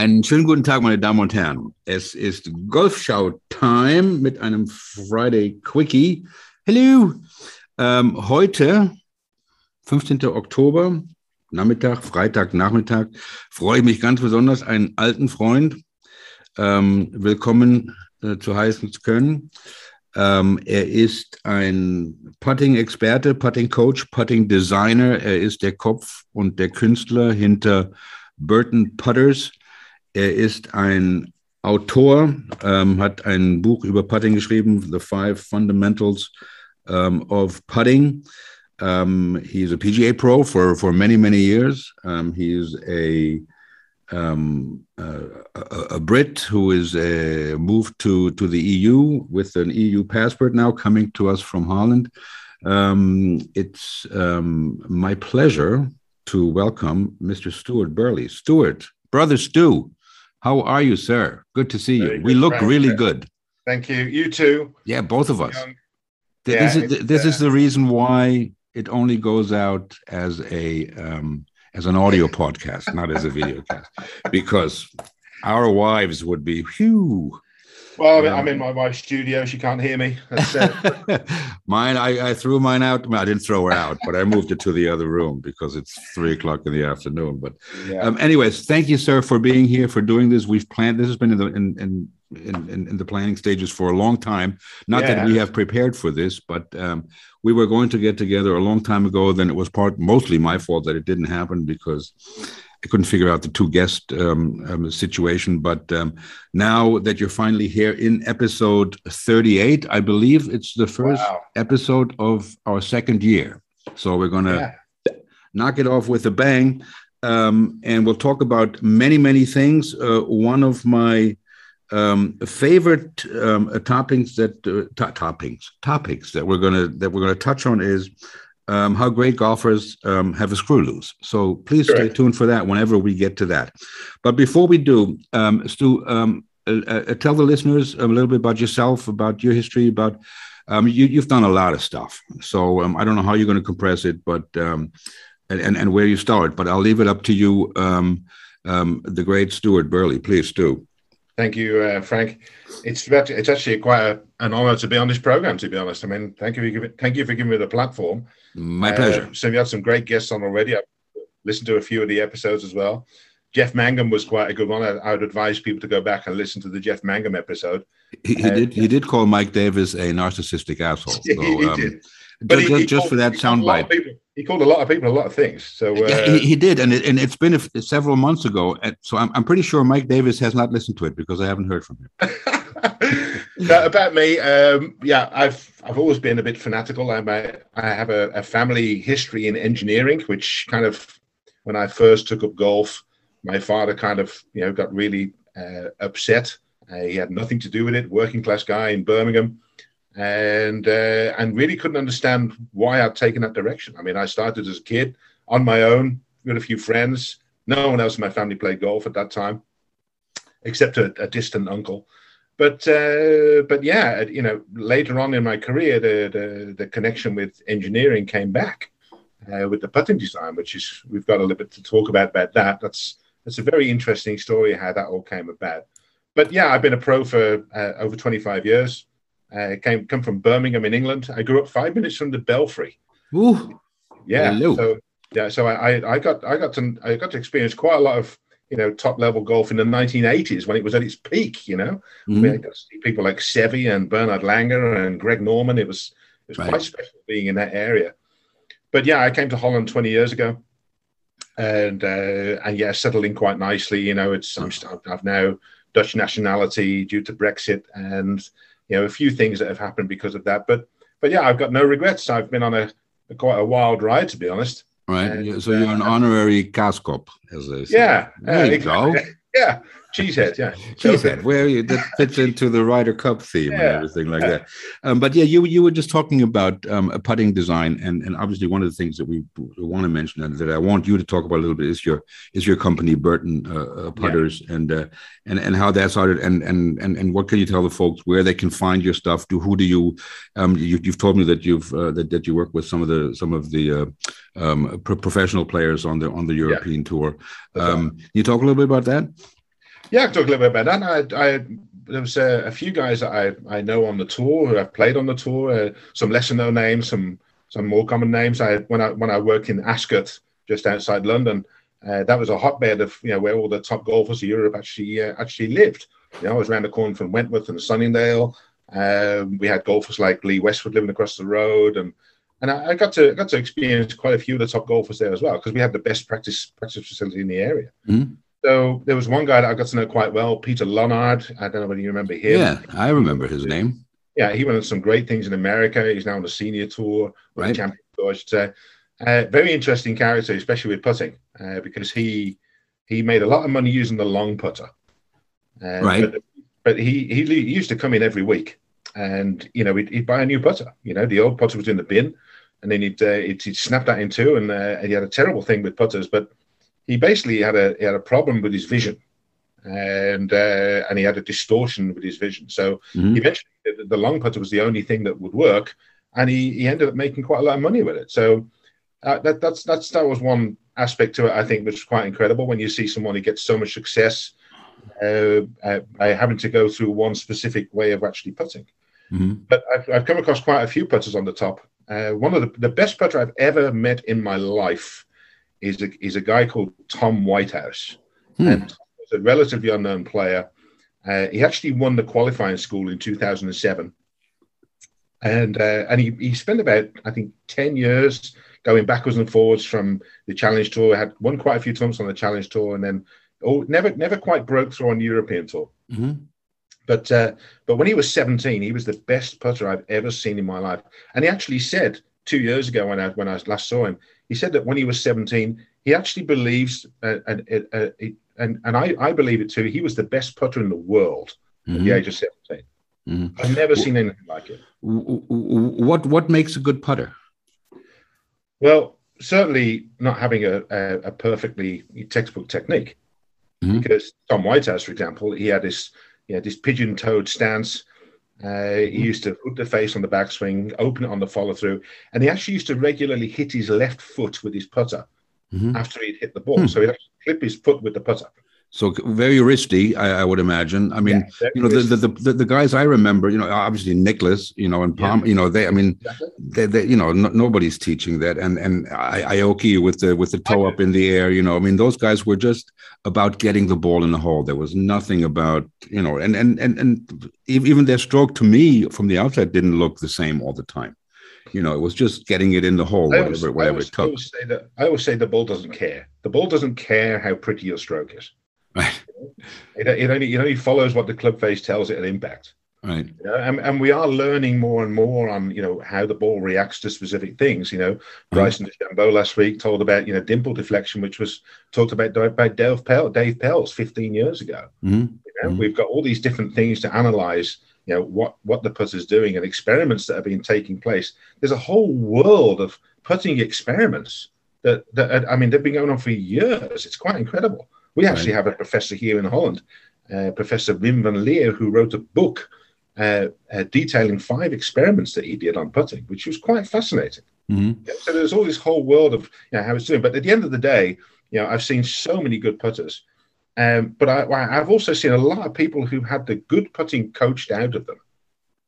Einen schönen guten Tag, meine Damen und Herren. Es ist Golfschau-Time mit einem Friday Quickie. Hallo! Ähm, heute, 15. Oktober, Nachmittag, Freitag, Nachmittag, freue ich mich ganz besonders, einen alten Freund ähm, willkommen äh, zu heißen zu können. Ähm, er ist ein Putting-Experte, Putting-Coach, Putting-Designer. Er ist der Kopf und der Künstler hinter Burton Putters er ist ein Autor, ähm, hat ein Buch über Putting geschrieben, The Five Fundamentals um, of Putting. Um, he's a PGA pro for, for many, many years. Um, he's a, um, a, a, Brit who is uh, moved to, to the EU with an EU passport now coming to us from Holland. Um, it's um, my pleasure to welcome Mr. Stuart Burley. Stuart, brother Stu, how are you, sir? Good to see Very you. We look really good. Thank you. You too. Yeah, both of us. Um, this is this uh, is the reason why it only goes out as a um, as an audio podcast, not as a video cast, because our wives would be whew well, I'm in my wife's studio. She can't hear me. mine, I, I, threw mine out. I didn't throw her out, but I moved it to the other room because it's three o'clock in the afternoon. But, yeah. um, anyways, thank you, sir, for being here, for doing this. We've planned. This has been in the in in in, in the planning stages for a long time. Not yeah. that we have prepared for this, but um, we were going to get together a long time ago. Then it was part mostly my fault that it didn't happen because I couldn't figure out the two guest um, um, situation, but um, now that you're finally here in episode 38, I believe it's the first wow. episode of our second year. So we're going to yeah. knock it off with a bang. Um, and we'll talk about many, many things. Uh, one of my um, favorite um, topics that uh, toppings topics that we're gonna that we're gonna touch on is um, how great golfers um, have a screw loose. So please stay tuned for that whenever we get to that. But before we do, um, Stu, um, uh, uh, tell the listeners a little bit about yourself, about your history, about um, you, have done a lot of stuff. So um, I don't know how you're going to compress it, but and, and, and where you start. But I'll leave it up to you, the great Stuart Burley. Please, Stu. Thank you, uh, Frank. It's it's actually quite a, an honor to be on this program. To be honest, I mean, thank you, for giving, thank you for giving me the platform. My pleasure. Uh, so you had some great guests on already. I've listened to a few of the episodes as well. Jeff Mangum was quite a good one. I, I, would advise people to go back and listen to the Jeff Mangum episode. He, he uh, did. He did call Mike Davis a narcissistic asshole. So, he, um, did. But just, he, just for that soundbite. He called a lot of people a lot of things. So uh, he, he, did, and it, and it's been a, several months ago. So I'm, I'm pretty sure Mike Davis has not listened to it because I haven't heard from him. about me, um, yeah, I've I've always been a bit fanatical. I'm a, I have a, a family history in engineering, which kind of when I first took up golf, my father kind of you know got really uh, upset. Uh, he had nothing to do with it. Working class guy in Birmingham and uh, and really couldn't understand why I'd taken that direction. I mean, I started as a kid on my own with a few friends. No one else in my family played golf at that time, except a, a distant uncle. But uh, but yeah, you know, later on in my career, the the, the connection with engineering came back uh, with the putting design, which is we've got a little bit to talk about about that. That's that's a very interesting story how that all came about. But yeah, I've been a pro for uh, over 25 years. I uh, came come from Birmingham in England. I grew up five minutes from the Belfry. Ooh, yeah. Hello. So yeah, so I, I got I got to I got to experience quite a lot of you know top level golf in the 1980s when it was at its peak. You know, mm-hmm. we got to see people like Seve and Bernard Langer and Greg Norman. It was it was right. quite special being in that area. But yeah, I came to Holland 20 years ago, and uh, and yeah, settled in quite nicely. You know, it's I'm, I've now Dutch nationality due to Brexit and you know a few things that have happened because of that. But but yeah, I've got no regrets. I've been on a, a quite a wild ride to be honest. Right. And, so you're an uh, honorary Kaaskop, as they say. Yeah. There you exactly. go. Yeah. Cheesehead, yeah. Cheesehead, where you, that fits into the Ryder Cup theme yeah. and everything like that. Um, but yeah, you you were just talking about um, a putting design, and, and obviously one of the things that we want to mention and that I want you to talk about a little bit is your is your company Burton uh, uh, Putters yeah. and uh, and and how that started, and and and and what can you tell the folks where they can find your stuff? Do who do you um, you have told me that you've uh, that that you work with some of the some of the uh, um, pro- professional players on the on the European tour. Um, can you talk a little bit about that? Yeah, I can talk a little bit about that. I, I there was a, a, few guys that I, I know on the tour who have played on the tour. Uh, some lesser known names, some some more common names. I when I when I worked in Ascot, just outside London, uh, that was a hotbed of you know where all the top golfers of Europe actually uh, actually lived. You know, I was around the corner from Wentworth and Sunningdale. Um, we had golfers like Lee Westwood living across the road, and and I, I got to got to experience quite a few of the top golfers there as well because we had the best practice practice facility in the area. Mm-hmm. So there was one guy that I got to know quite well, Peter Lonard. I don't know whether you remember him. Yeah, I remember his name. Yeah, he went on some great things in America. He's now on the senior tour, right? Champion tour, I should say. Uh, very interesting character, especially with putting, uh, because he he made a lot of money using the long putter. Uh, right. But, but, he, he used to come in every week, and you know he'd, he'd, buy a new putter. You know the old putter was in the bin, and then he'd uh, he'd, he'd, snap that in two, and uh, he had a terrible thing with putters. But he basically had a he had a problem with his vision, and uh, and he had a distortion with his vision. So mm-hmm. eventually, the, the long putter was the only thing that would work, and he he ended up making quite a lot of money with it. So uh, that that's that's that was one aspect to it. I think which is quite incredible when you see someone who gets so much success uh, uh, by having to go through one specific way of actually putting. Mm-hmm. But I've, I've come across quite a few putters on the top. Uh, one of the, the best putter I've ever met in my life is a, is a guy called Tom Whitehouse, hmm. and he's a relatively unknown player. Uh, he actually won the qualifying school in 2007, and uh, and he, he spent about I think 10 years going backwards and forwards from the Challenge Tour. Had won quite a few times on the Challenge Tour, and then oh, never never quite broke through on the European Tour. Mm-hmm. But uh, but when he was 17, he was the best putter I've ever seen in my life. And he actually said two years ago when I when I last saw him, he said that when he was 17, he actually believes, uh, and uh, and and I, I believe it too. He was the best putter in the world mm-hmm. at the age of 17. Mm-hmm. I've never seen anything like it. What what makes a good putter? Well, certainly not having a, a, a perfectly textbook technique. Mm-hmm. Because Tom Whitehouse, for example, he had this he had this pigeon-toed stance. Uh, mm-hmm. He used to put the face on the backswing, open it on the follow-through, and he actually used to regularly hit his left foot with his putter mm-hmm. after he'd hit the ball. Hmm. So he'd clip his foot with the putter. So very risky, I, I, would imagine. I mean, yeah, you know, the, the, the the guys I remember, you know, obviously Nicklaus, you know, and Palm, yeah. you know, they, I mean, exactly. they, they, you know, no, nobody's teaching that, and and Aoki with the with the toe up in the air, you know, I mean, those guys were just about getting the ball in the hole. There was nothing about, you know, and and and and even their stroke to me from the outside didn't look the same all the time. You know, it was just getting it in the hole, whatever, always, whatever always, it took. I always, say that, I always say the ball doesn't care. The ball doesn't care how pretty your stroke is. Right. It, it, only it only follows what the club face tells it at impact. Right. You know, and, and we are learning more and more on you know how the ball reacts to specific things. You know, Bryson right. DeChambeau last week told about you know dimple deflection, which was talked about by Dave Pell, Dave Pelz 15 years ago. Mm-hmm. You know, mm-hmm. We've got all these different things to analyze. You know what what the putter's doing and experiments that have been taking place. There's a whole world of putting experiments that that I mean they've been going on for years. It's quite incredible. We actually have a professor here in Holland, uh, Professor Wim van Leer, who wrote a book uh, uh, detailing five experiments that he did on putting, which was quite fascinating. Mm-hmm. Yeah, so there's all this whole world of you know, how it's doing. But at the end of the day, you know, I've seen so many good putters, um, but I, have also seen a lot of people who had the good putting coached out of them.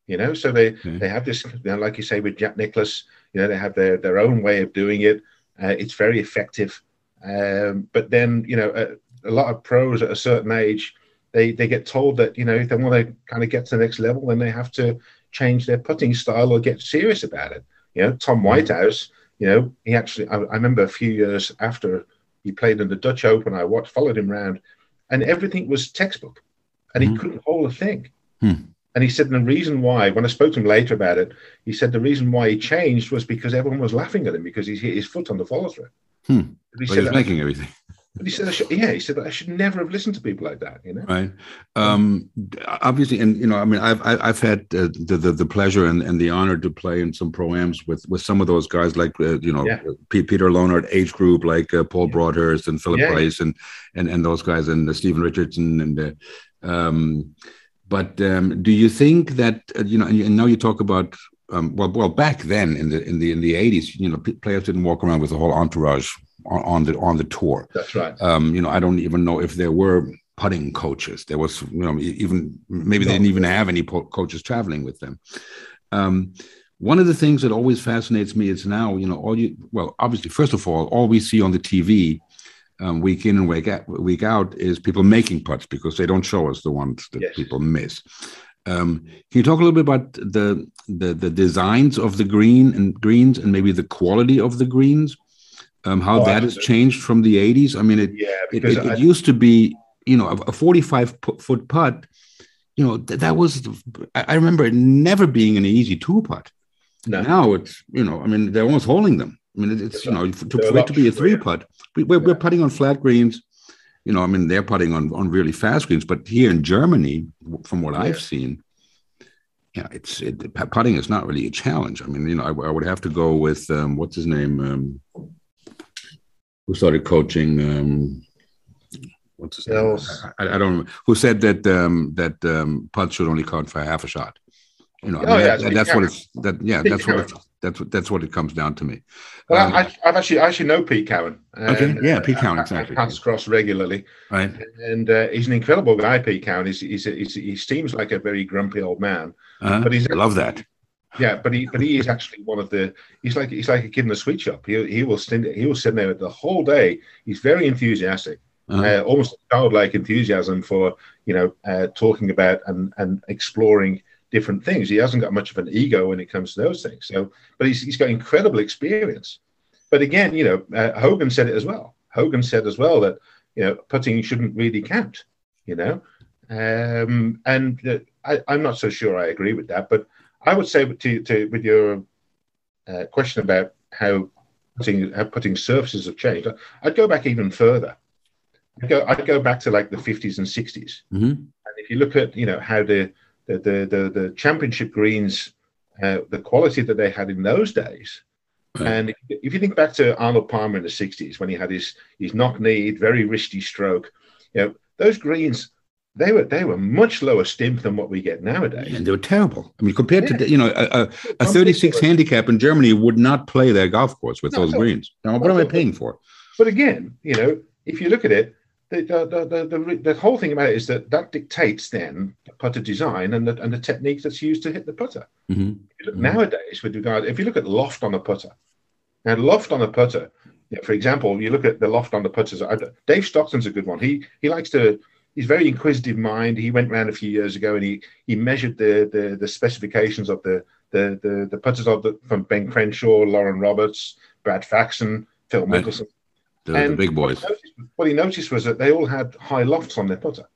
You know, so they mm-hmm. they have this, you know, like you say with Jack Nicklaus, you know, they have their their own way of doing it. Uh, it's very effective. Um, but then, you know, uh, a lot of pros at a certain age, they they get told that you know if they want to kind of get to the next level, then they have to change their putting style or get serious about it. You know, Tom mm-hmm. Whitehouse, you know, he actually I, I remember a few years after he played in the Dutch Open, I watched followed him around, and everything was textbook, and he couldn't hold a thing. Hmm. And he said the reason why, when I spoke to him later about it, he said the reason why he changed was because everyone was laughing at him because he hit his foot on the follow through. Hmm. He, well, he was making everything. But he said, should, yeah, he said I should never have listened to people like that, you know. Right. Um, obviously, and you know, I mean, I've I've had uh, the, the, the pleasure and, and the honor to play in some proams with with some of those guys, like uh, you know, yeah. Peter Lonard age group, like uh, Paul. Broadhurst and Phillip yeah. Price, and and and those guys, and uh, Steven Richardson, and. Uh, um, but um, do you think that uh, you know? And now you talk about um, well, well, back then in the in the in the eighties, you know, players didn't walk around with a whole entourage on, on the on the tour. That's right. Um, you know, I don't even know if there were putting coaches. There was, you know, even maybe they didn't even have any coaches traveling with them. Um, one of the things that always fascinates me is now, you know, all you well, obviously, first of all, all we see on the TV um, week in and week out, week out is people making putts because they don't show us the ones that yes. people miss. Um, can you talk a little bit about the, the the designs of the green and greens and maybe the quality of the greens? Um, how oh, that has changed from the 80s? I mean, it yeah, it, it, I, it, used to be, you know, a 45 foot putt. You know, that, that was. I remember it never being an easy two putt. No. Now it's, you know, I mean, they're almost holding them. I mean, it's, you know, to, for it to be a three putt, we, are yeah. putting on flat greens. You know, I mean, they're putting on, on really fast greens, but here in Germany, from what yeah. I've seen, yeah, it's it, putting is not really a challenge. I mean, you know, I, I would have to go with um, what's his name, um, who started coaching. Um, what's his name? I, I, don't know. Who said that um, that um, putts should only count for half a shot? You know, oh, I mean, yeah, that, that's what it's that. Yeah, that's what it's that's what that's what it comes down to me. Well, um, I, have actually I actually know Pete Cowan. Okay, yeah, Pete Cowan exactly. Pass across regularly, right? And uh, he's an incredible guy. Pete Cowan. He's, he's, he's, he seems like a very grumpy old man, uh-huh. but he's I love that. Yeah, but he but he is actually one of the. He's like he's like a kid in a sweet shop. He he will stand he will sit there the whole day. He's very enthusiastic. Uh-huh. Uh, almost childlike enthusiasm for you know uh, talking about and and exploring different things. He hasn't got much of an ego when it comes to those things. So, but he's, he's got incredible experience. But again, you know, uh, Hogan said it as well. Hogan said as well that you know putting shouldn't really count. You know, um, and uh, I, am not so sure I agree with that. But I would say to, to with your uh, question about how putting how putting surfaces have changed, I'd go back even further. I'd go I'd go back to like the 50s and 60s. Mm-hmm. And if you look at you know how the the the the, the championship greens, uh, the quality that they had in those days. Right. And if, you think back to Arnold Palmer in the '60s when he had his his knock kneed, very risky stroke, you know those greens they were they were much lower stimp than what we get nowadays. And they were terrible. I mean, compared yeah. to you know a, a, a 36 handicap in Germany would not play their golf course with no, those no, greens. Now, what am I paying for? But again, you know, if you look at it, the, the, the, the, the whole thing about it is that that dictates then the putter design and the, and the technique that's used to hit the putter. Mm-hmm. Look, mm-hmm. Nowadays, with regard, if you look at loft on the putter, now loft on the putter, you know, for example, you look at the loft on the putters. Dave Stockton's a good one. He he likes to. He's very inquisitive mind. He went around a few years ago and he he measured the the, the specifications of the the the, the putters of the, from Ben Crenshaw, Loren Roberts, Brad Faxon, Phil Mickelson. The, the big boys. What he, noticed, what he noticed was that they all had high lofts on their putter.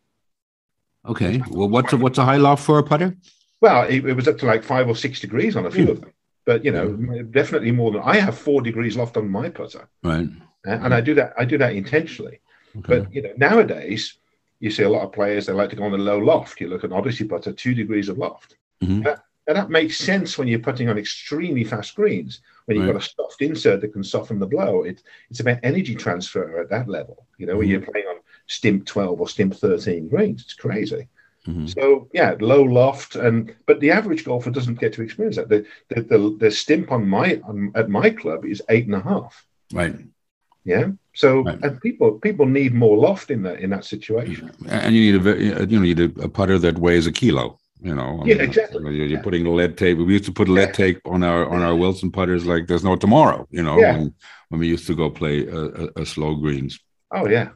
Okay. Well, what's a, what's a high loft for a putter? Well, it, it was up to like five or six degrees on a few mm. of them, but you know, mm. definitely more than I have four degrees loft on my putter. Right. And, I do that. I do that intentionally. Okay. But you know, nowadays you see a lot of players they like to go on a low loft. You look at an Odyssey putter, two degrees of loft. Mm-hmm. That, that makes sense when you're putting on extremely fast greens when you've right. got a soft insert that can soften the blow. It, it's about energy transfer at that level, you know, mm-hmm. when you're playing on stimp 12 or stimp 13 greens. It's crazy. Mm-hmm. So yeah, low loft, and but the average golfer doesn't get to experience that. The the the, the stimp on my on, at my club is eight and a half. Right. Yeah. So right. and people people need more loft in that in that situation. And you need a you know you need a putter that weighs a kilo you know. Yeah exactly. You're, you're putting lead tape. We used to put lead tape on our on our wilson putters like there's no tomorrow you know yeah. when, when we used to go play a, a, a slow greens. Oh yeah.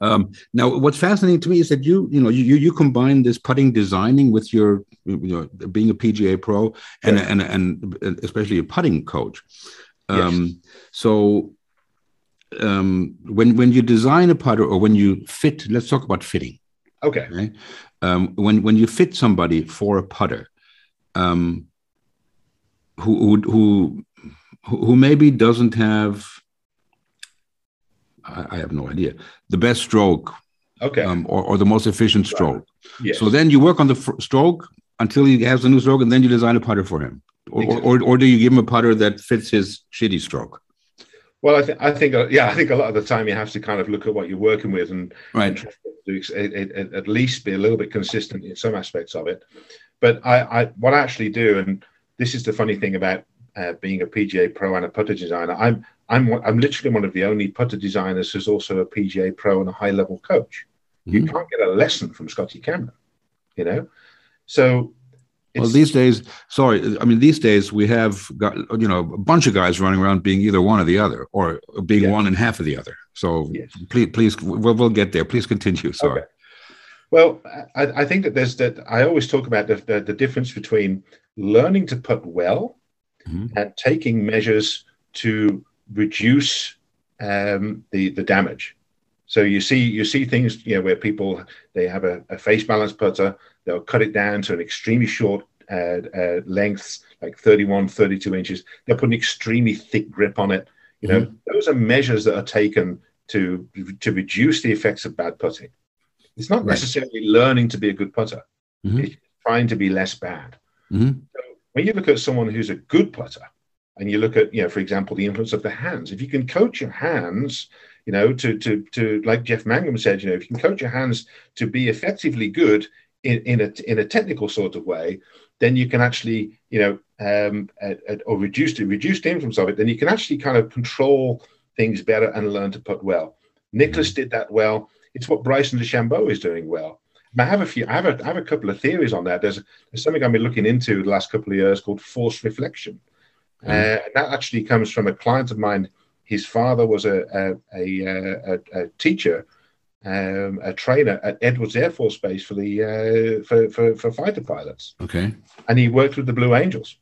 Um, now what's fascinating to me is that you you know you you combine this putting designing with your you know being a pga pro and and, and especially a putting coach. Um, yes. so um, when when you design a putter or when you fit let's talk about fitting okay, okay? um, when when you fit somebody for a putter, um, who who who maybe doesn't have, I, I have no idea, the best stroke, okay, um, or, or the most efficient stroke. Yes. So then you work on the stroke until he has a new stroke, and then you design a putter for him, or, exactly. or, or do you give him a putter that fits his shitty stroke? Well, I think I think uh, yeah, I think a lot of the time you have to kind of look at what you're working with and, right. and to at least be a little bit consistent in some aspects of it. But I, I what I actually do, and this is the funny thing about uh, being a PGA pro and a putter designer. I'm I'm I'm literally one of the only putter designers who's also a PGA pro and a high level coach. Mm-hmm. You can't get a lesson from Scotty Cameron, you know. So well, these days, sorry, I mean, these days we have got, you know, a bunch of guys running around being either one or the other, or being yeah. one and half of the other. So yes. please, please, we'll, we'll get there. Please continue. Sorry. Okay. Well, I, I, think that there's that. I always talk about the, the, the difference between learning to putt well mm-hmm. and taking measures to reduce um, the the damage. So you see you see things you know where people they have a, a face balance putter they'll cut it down to an extremely short uh, uh, lengths like 31 32 inches they'll put an extremely thick grip on it you know mm-hmm. those are measures that are taken to to reduce the effects of bad putting it's not right. necessarily learning to be a good putter. Mm-hmm. It's trying to be less bad. Mm-hmm. So when you look at someone who's a good putter, and you look at, you know, for example, the influence of the hands. If you can coach your hands, you know, to to to like Jeff Mangum said, you know, if you can coach your hands to be effectively good in, in a in a technical sort of way, then you can actually, you know, um, at, at, or reduce the reduce the influence of it. Then you can actually kind of control things better and learn to put well. Nicklaus mm-hmm. did that well. It's what Bryson DeChambeau is doing well. I have a few. I have a, I have a couple of theories on that. There's, there's something I've been looking into the last couple of years called force reflection. Mm. Uh, that actually comes from a client of mine. His father was a a, a, a, a teacher, um, a trainer at Edwards Air Force Base for the uh, for, for, for fighter pilots. Okay. And he worked with the Blue Angels.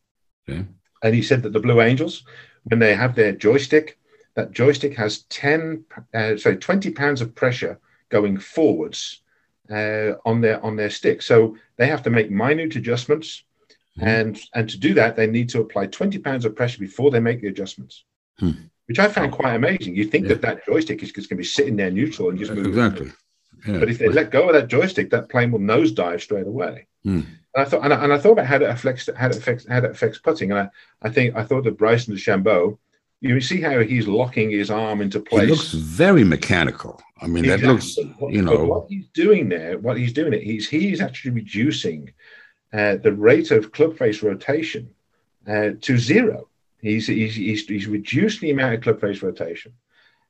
Okay. And he said that the Blue Angels, when they have their joystick, that joystick has ten, uh, sorry, twenty pounds of pressure going forwards uh, on their on their stick. So they have to make minute adjustments, mm-hmm. and and to do that, they need to apply 20 pounds of pressure before they make the adjustments. Hmm. Which I found quite amazing. You think yeah. that that joystick is just going to be sitting there neutral and just moving. Exactly. Yeah. But if they let go of that joystick, that plane will nosedive straight away. Hmm. And I thought, and I, and I, thought about how it affects how it affects how it affects putting. And I, I think I thought that Bryson DeChambeau you see how he's locking his arm into place. He looks very mechanical. I mean, exactly. that looks, you know. What he's doing there, what he's doing it, he's he's actually reducing uh, the rate of club face rotation uh, to zero. He's, he's he's he's reduced the amount of club face rotation,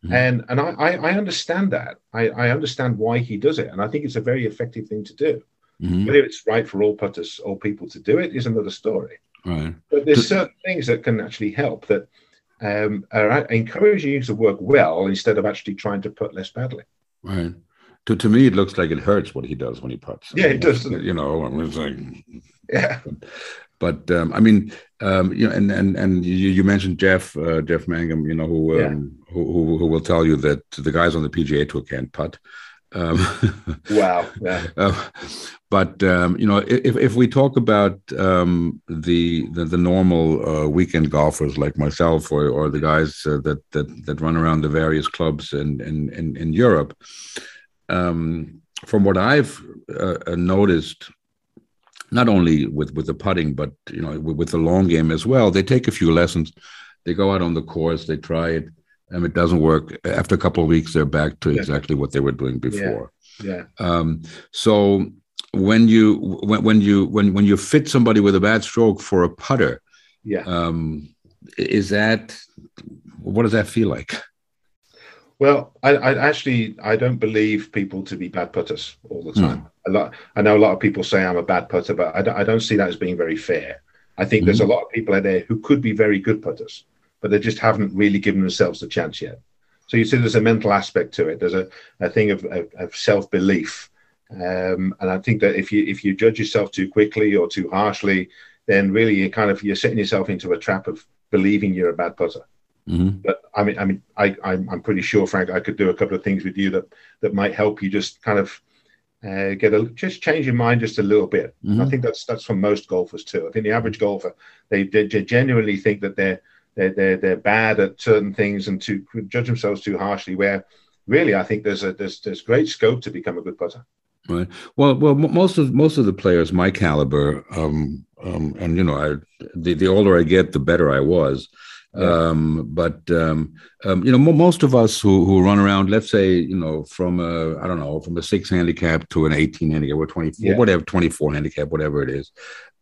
mm-hmm. and and I, I, I understand that. I I understand why he does it, and I think it's a very effective thing to do. Mm-hmm. Whether it's right for all putters, all people to do it is another story. Right. But there's certain things that can actually help that um, are encouraging you to work well instead of actually trying to put less badly. Right. To, to me, it looks like it hurts what he does when he puts. Yeah, it does. You know, it's like, yeah. But, um, I mean, um, you know, and and and you, you mentioned Jeff uh, Jeff Mangum, you know, who, um, yeah. who, who who will tell you that the guys on the PGA Tour can't putt. Um, wow. Yeah. Uh, but um, you know, if if we talk about um, the, the, the normal uh, weekend golfers like myself or or the guys uh, that that that run around the various clubs in in in, in Europe, um, from what I've uh, uh, noticed, not only with with the putting, but you know, with, with the long game as well, they take a few lessons. They go out on the course, they try it. And it doesn't work. After a couple of weeks they're back to exactly what they were doing before. Yeah, yeah. Um, so when you when, when you when when you fit somebody with a bad stroke for a putter yeah. um, is that what does that feel like? Well I, I, actually i don't believe people to be bad putters all the time. mm. A lot i know a lot of people say i'm a bad putter but i don't, I don't see that as being very fair i think mm. there's a lot of people out there who could be very good putters but they just haven't really given themselves a chance yet. So you see, there's a mental aspect to it. There's a, a thing of, of, of self belief, um, and I think that if you if you judge yourself too quickly or too harshly, then really you're kind of you're setting yourself into a trap of believing you're a bad putter. Mm-hmm. But I mean, I mean, I, I'm, I'm pretty sure, Frank, I could do a couple of things with you that that might help you just kind of uh, get a just change your mind just a little bit. Mm-hmm. I think that's that's for most golfers too. I think the average golfer they, they genuinely think that they're they're, they're, they're bad at certain things and to judge themselves too harshly. Where really, I think there's a there's there's great scope to become a good putter. Right. Well, well, most of most of the players my caliber, um, um, and you know, I the, the older I get, the better I was. Yeah. Um, but um, um, you know, most of us who, who run around, let's say, you know, from a I don't know, from a six handicap to an eighteen handicap or twenty four, yeah. whatever, twenty four handicap, whatever it is,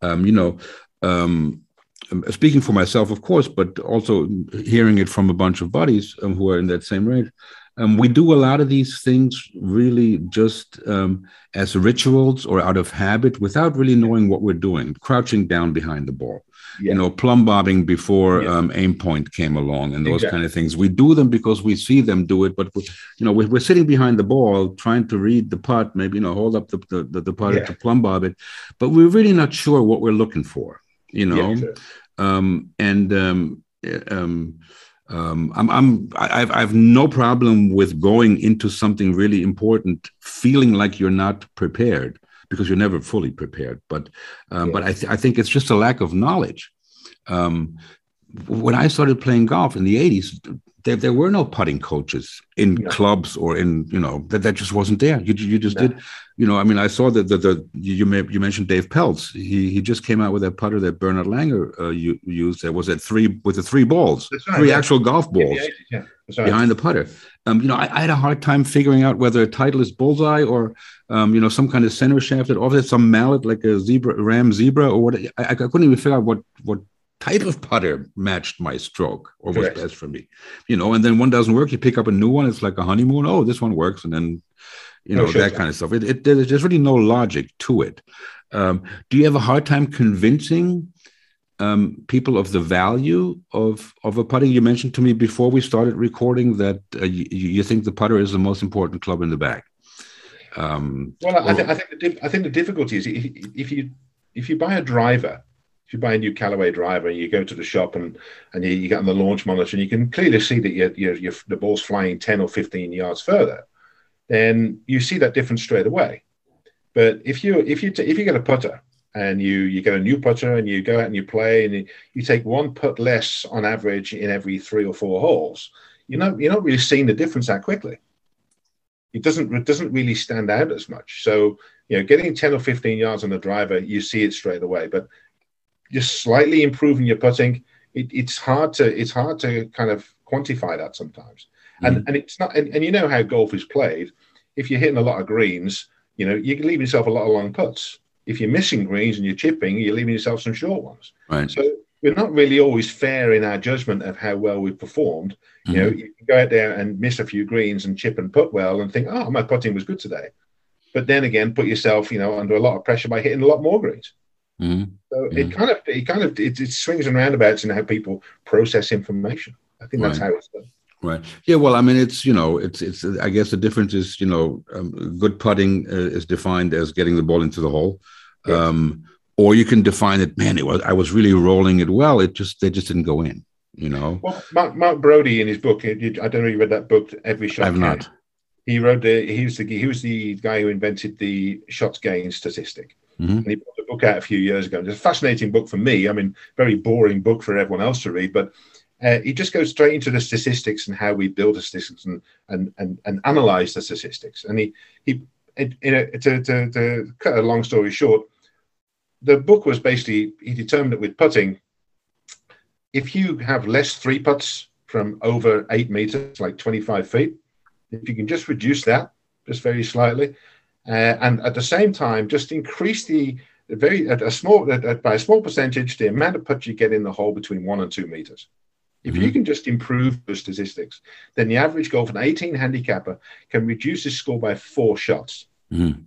um, you know, um, um, speaking for myself, of course, but also hearing it from a bunch of buddies um, who are in that same range, um, we do a lot of these things really just um, as rituals or out of habit without really knowing what we're doing, crouching down behind the ball. Yeah. You know, plumb bobbing before yeah. um, aim point came along and those exactly. kind of things. We do them because we see them do it, but you know, we're, we're, sitting behind the ball trying to read the putt, maybe you know, hold up the the, the, the putt yeah. to plumb bob it, but we're really not sure what we're looking for. You know, sure. um, and um, um, um, I'm, I'm I've, I've no problem with going into something really important, feeling like you're not prepared because you're never fully prepared. But um, yeah. but I, th- I think it's just a lack of knowledge. Um, when I started playing golf in the 80s, there, there were no putting coaches in yeah. clubs or in you know that that just wasn't there. You you just did, you know. I mean, I saw that the, the you may, you mentioned Dave Pelz. He he just came out with that putter that Bernard Langer uh, used. That was at three with the three balls, right, three yeah. actual golf balls yeah, right. behind the putter. Um, you know, I, I, had a hard time figuring out whether a Titleist Bullseye or um, you know some kind of center shafted offset, some mallet like a zebra ram zebra or what. I, I couldn't even figure out what what type of putter matched my stroke or was Correct. best for me. You know, and then one doesn't work, you pick up a new one. It's like a honeymoon. Oh, this one works, and then you know oh, sure, that kind of stuff. It, it, there's really no logic to it. Um, do you have a hard time convincing um, people of the value of of a putting? You mentioned to me before we started recording that uh, you, you, think the putter is the most important club in the bag. Um, well, I, th- I, think the, I think the difficulty is if, if you if you buy a driver if you buy a new Callaway driver and you go to the shop and and you, you get on the launch monitor and you can clearly see that your, your, your, the ball's flying 10 or 15 yards further, then you see that difference straight away. But if you if you t- if you get a putter and you you get a new putter and you go out and you play and you, you take one putt less on average in every three or four holes, you're not you're not really seeing the difference that quickly. It doesn't it doesn't really stand out as much. So you know, getting 10 or 15 yards on the driver, you see it straight away. But just slightly improving your putting, it, it's hard to it's hard to kind of quantify that sometimes. And mm-hmm. and it's not and, and you know how golf is played. If you're hitting a lot of greens, you know, you can leave yourself a lot of long putts. If you're missing greens and you're chipping, you're leaving yourself some short ones. Right. So we're not really always fair in our judgment of how well we've performed. Mm-hmm. You know, you can go out there and miss a few greens and chip and put well and think, oh, my putting was good today. But then again, put yourself, you know, under a lot of pressure by hitting a lot more greens. Mm-hmm. So mm-hmm. it kind of it kind of it, it, swings and roundabouts in how people process information. I think that's right. how it's done. Right. Yeah. Well, I mean, it's you know, it's it's. I guess the difference is you know, um, good putting uh, is defined as getting the ball into the hole, yes. um, or you can define it. Man, it was I was really rolling it well. It just they just didn't go in. You know. Well, Mark, Mark Broadie in his book. I don't know if you read that book. Every shot. I've not. He wrote the. He was the. He was the guy who invented the shots gained statistic. Mm-hmm. And he brought the book out a few years ago. It's a fascinating book for me. I mean, very boring book for everyone else to read, but uh, he just goes straight into the statistics and how we build the statistics and and and, and analyze the statistics. And he he in a, to, to, to cut a long story short, the book was basically he determined that with putting, if you have less three putts from over eight meters, like 25 feet, if you can just reduce that just very slightly, uh, and at the same time just increase the very at a small at, by a small percentage the amount of putts you get in the hole between one and two meters. If mm-hmm. you can just improve the statistics, then the average golf an 18 handicapper can reduce his score by four shots. Mm-hmm.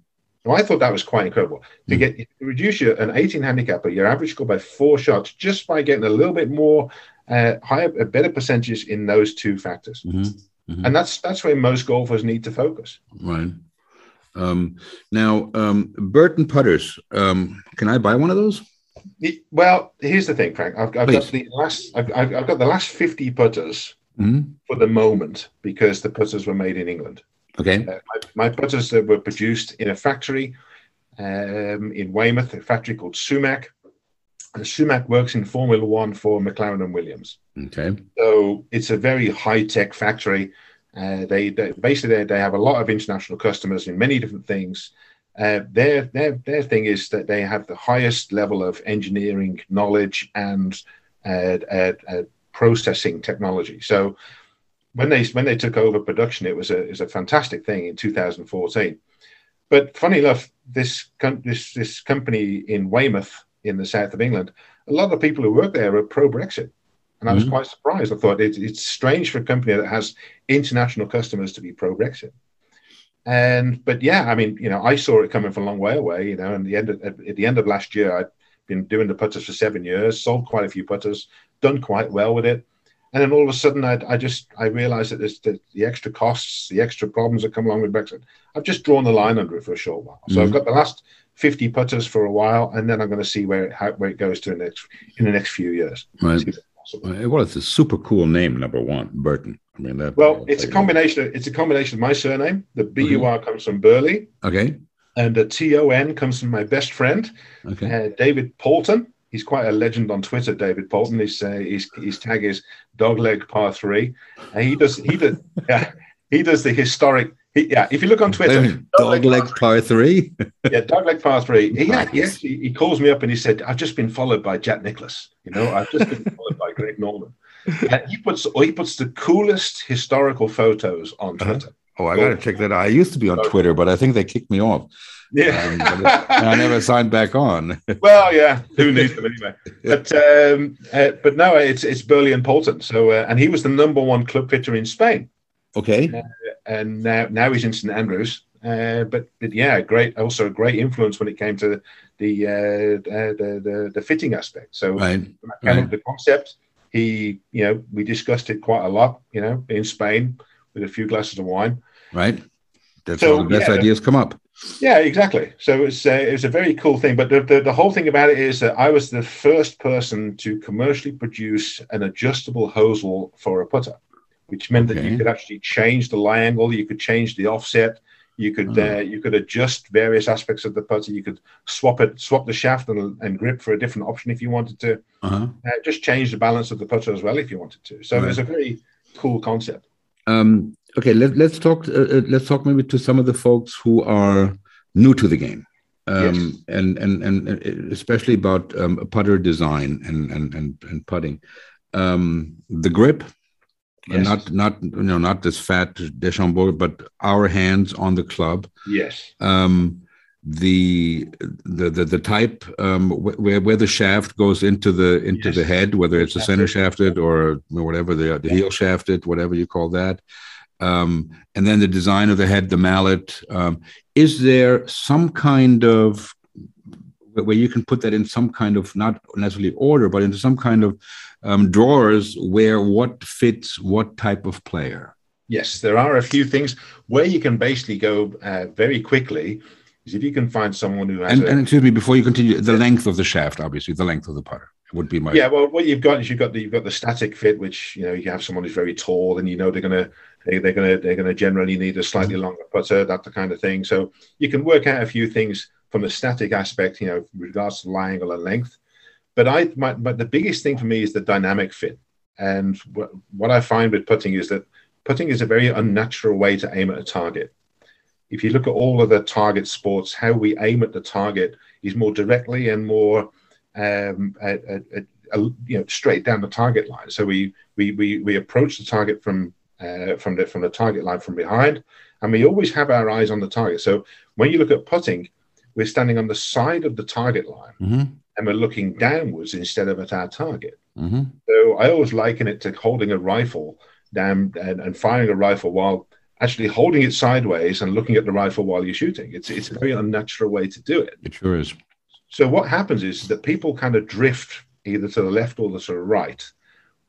So I thought that was quite incredible to mm-hmm. get reduce your an 18 handicapper your average score by four shots just by getting a little bit more uh, higher, a better percentages in those two factors. Mm-hmm. Mm-hmm. And that's that's where most golfers need to focus. Right. Um, now, um, Burton putters. Um, can I buy one of those? Well, here's the thing, Frank. I've, I've got the last. I've, I've, got the last fifty putters mm-hmm. for the moment because the putters were made in England. Okay. Uh, my, my, putters were produced in a factory um, in Weymouth, a factory called Sumac. And Sumac works in Formula One for McLaren and Williams. Okay. So it's a very high tech factory. Uh, they, they, basically they, they have a lot of international customers in many different things. Uh, their their their thing is that they have the highest level of engineering knowledge and uh, uh, uh processing technology. So when they when they took over production, it was a is a fantastic thing in 2014. But funny enough, this this this company in Weymouth in the south of England, a lot of people who work there are pro Brexit. And I was mm-hmm. quite surprised. I thought it, it's strange for a company that has international customers to be pro Brexit. And but yeah, I mean, you know, I saw it coming from a long way away. You know, and the end of, at the end of last year, I'd been doing the putters for seven years, sold quite a few putters, done quite well with it. And then all of a sudden, I, I just I realized that there's the, the, extra costs, the extra problems that come along with Brexit. I've just drawn the line under it for a short while. So mm-hmm. I've got the last 50 putters for a while, and then I'm going to see where it, how, where it goes to in the next in the next few years. Right. Well, it's a super cool name, number one, Burton. I mean, that, well, it's a combination. Of, it's a combination of my surname. The B U R comes from Burley. Okay. And the T O N comes from my best friend, okay. Uh, David Poulton. He's quite a legend on Twitter. David Poulton. His uh, his, his tag is Dogleg Par Three, and he does he does yeah he does the historic yeah, if you look on Twitter, dog leg par three. yeah, dog leg par three. He, nice. he he calls me up and he said, "I've just been followed by Jack Nicklaus. You know, I've just been followed by Greg Norman." And he puts he puts the coolest historical photos on uh-huh. Twitter. Uh-huh. Oh, I got to check that out. I used to be on Twitter, but I think they kicked me off. Yeah, um, I never signed back on. well, yeah, who needs them anyway? But um, uh, but no, it's it's Burley and Poulton. So uh, and he was the number one club fitter in Spain. Okay. Uh, and now now he's in St Andrews. Uh, but, but yeah, great. Also a great influence when it came to the uh, uh, the, the, the fitting aspect. So right. right. the concept, he you know we discussed it quite a lot. You know, in Spain with a few glasses of wine. Right. That's so, the best yeah, ideas come up. Yeah, exactly. So it's uh, it was a very cool thing. But the, the, the whole thing about it is that I was the first person to commercially produce an adjustable hosel for a putter which meant okay. that you could actually change the lie angle, you could change the offset, you could oh. uh, you could adjust various aspects of the putter. You could swap it, swap the shaft and, and grip for a different option if you wanted to. Uh-huh. Uh, just change the balance of the putter as well if you wanted to. So right. it's a very cool concept. Um, okay, let, us talk. Uh, uh, let's talk maybe to some of the folks who are new to the game. Um, yes. and, and and especially about um, putter design and and and, and putting. Um, the grip Yes. Not not you know not this fat DeChambeau, but our hands on the club. Yes. Um, the the the, the type um, where where the shaft goes into the into yes. the head, whether it's a center shafted or whatever the the heel shafted, whatever you call that. Um, and then the design of the head, the mallet. Um, is there some kind of where you can put that in some kind of not necessarily order, but into some kind of um, drawers where what fits what type of player. Yes, there are a few things where you can basically go uh, very quickly. Is if you can find someone who has. And, a, and excuse me, before you continue, the length of the shaft, obviously, the length of the putter would be my. Yeah, well, what you've got is you've got the you've got the static fit, which you know you have someone who's very tall, and you know they're gonna they, they're gonna they're gonna generally need a slightly mm-hmm. longer putter, that the kind of thing. So you can work out a few things from the static aspect, you know, regards to lie angle and length. But I, my, but the biggest thing for me is the dynamic fit. And what, what I find with putting is that putting is a very unnatural way to aim at a target. If you look at all of the target sports, how we aim at the target is more directly and more, um, a, a, a, you know, straight down the target line. So we we we, we approach the target from uh, from the from the target line from behind, and we always have our eyes on the target. So when you look at putting, we're standing on the side of the target line mm-hmm. And we're looking downwards instead of at our target. Mm-hmm. So I always liken it to holding a rifle down and, and, firing a rifle while actually holding it sideways and looking at the rifle while you're shooting. It's it's a very unnatural way to do it. It sure is. So what happens is that people kind of drift either to the left or the sort of right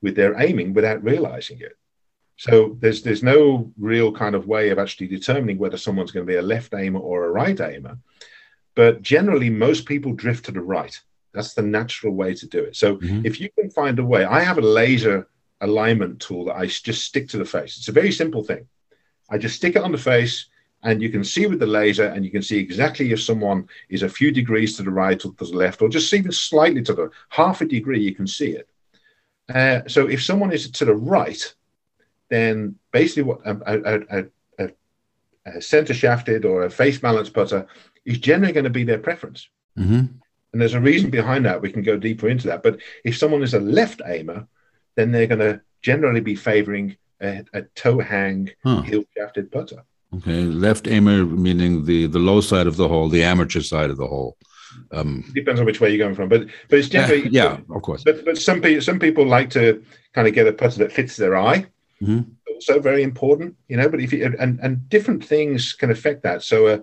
with their aiming without realizing it. So there's there's no real kind of way of actually determining whether someone's going to be a left aimer or a right aimer. But generally, most people drift to the right. That's the natural way to do it. So mm-hmm. if you can find a way, I have a laser alignment tool that I just stick to the face. It's a very simple thing. I just stick it on the face, and you can see with the laser, and you can see exactly if someone is a few degrees to the right or to the left, or just even slightly to the half a degree, you can see it. Uh, so if someone is to the right, then basically what a, a, a, a center shafted or a face balance putter is generally going to be their preference. Mm-hmm. And there's a reason behind that. We can go deeper into that. But if someone is a left aimer, then they're going to generally be favoring a, a toe hang, huh. heel shafted putter. Okay, left aimer meaning the the low side of the hole, the amateur side of the hole. Um, Depends on which way you're going from, but but it's generally yeah, of course. But but some people some people like to kind of get a putter that fits their eye. Mm-hmm. Also very important, you know. But if you and and different things can affect that. So a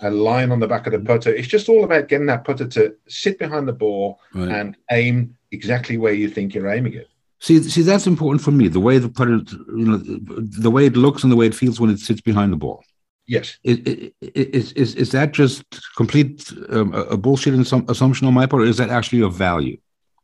a line on the back of the putter. It's just all about getting that putter to sit behind the ball Right. and aim exactly where you think you're aiming it. See, see, that's important for me. The way the putter, you know, the way it looks and the way it feels when it sits behind the ball. Yes. Is is is, is that just complete um, a a bullshit assumption on my part, or is that actually of value?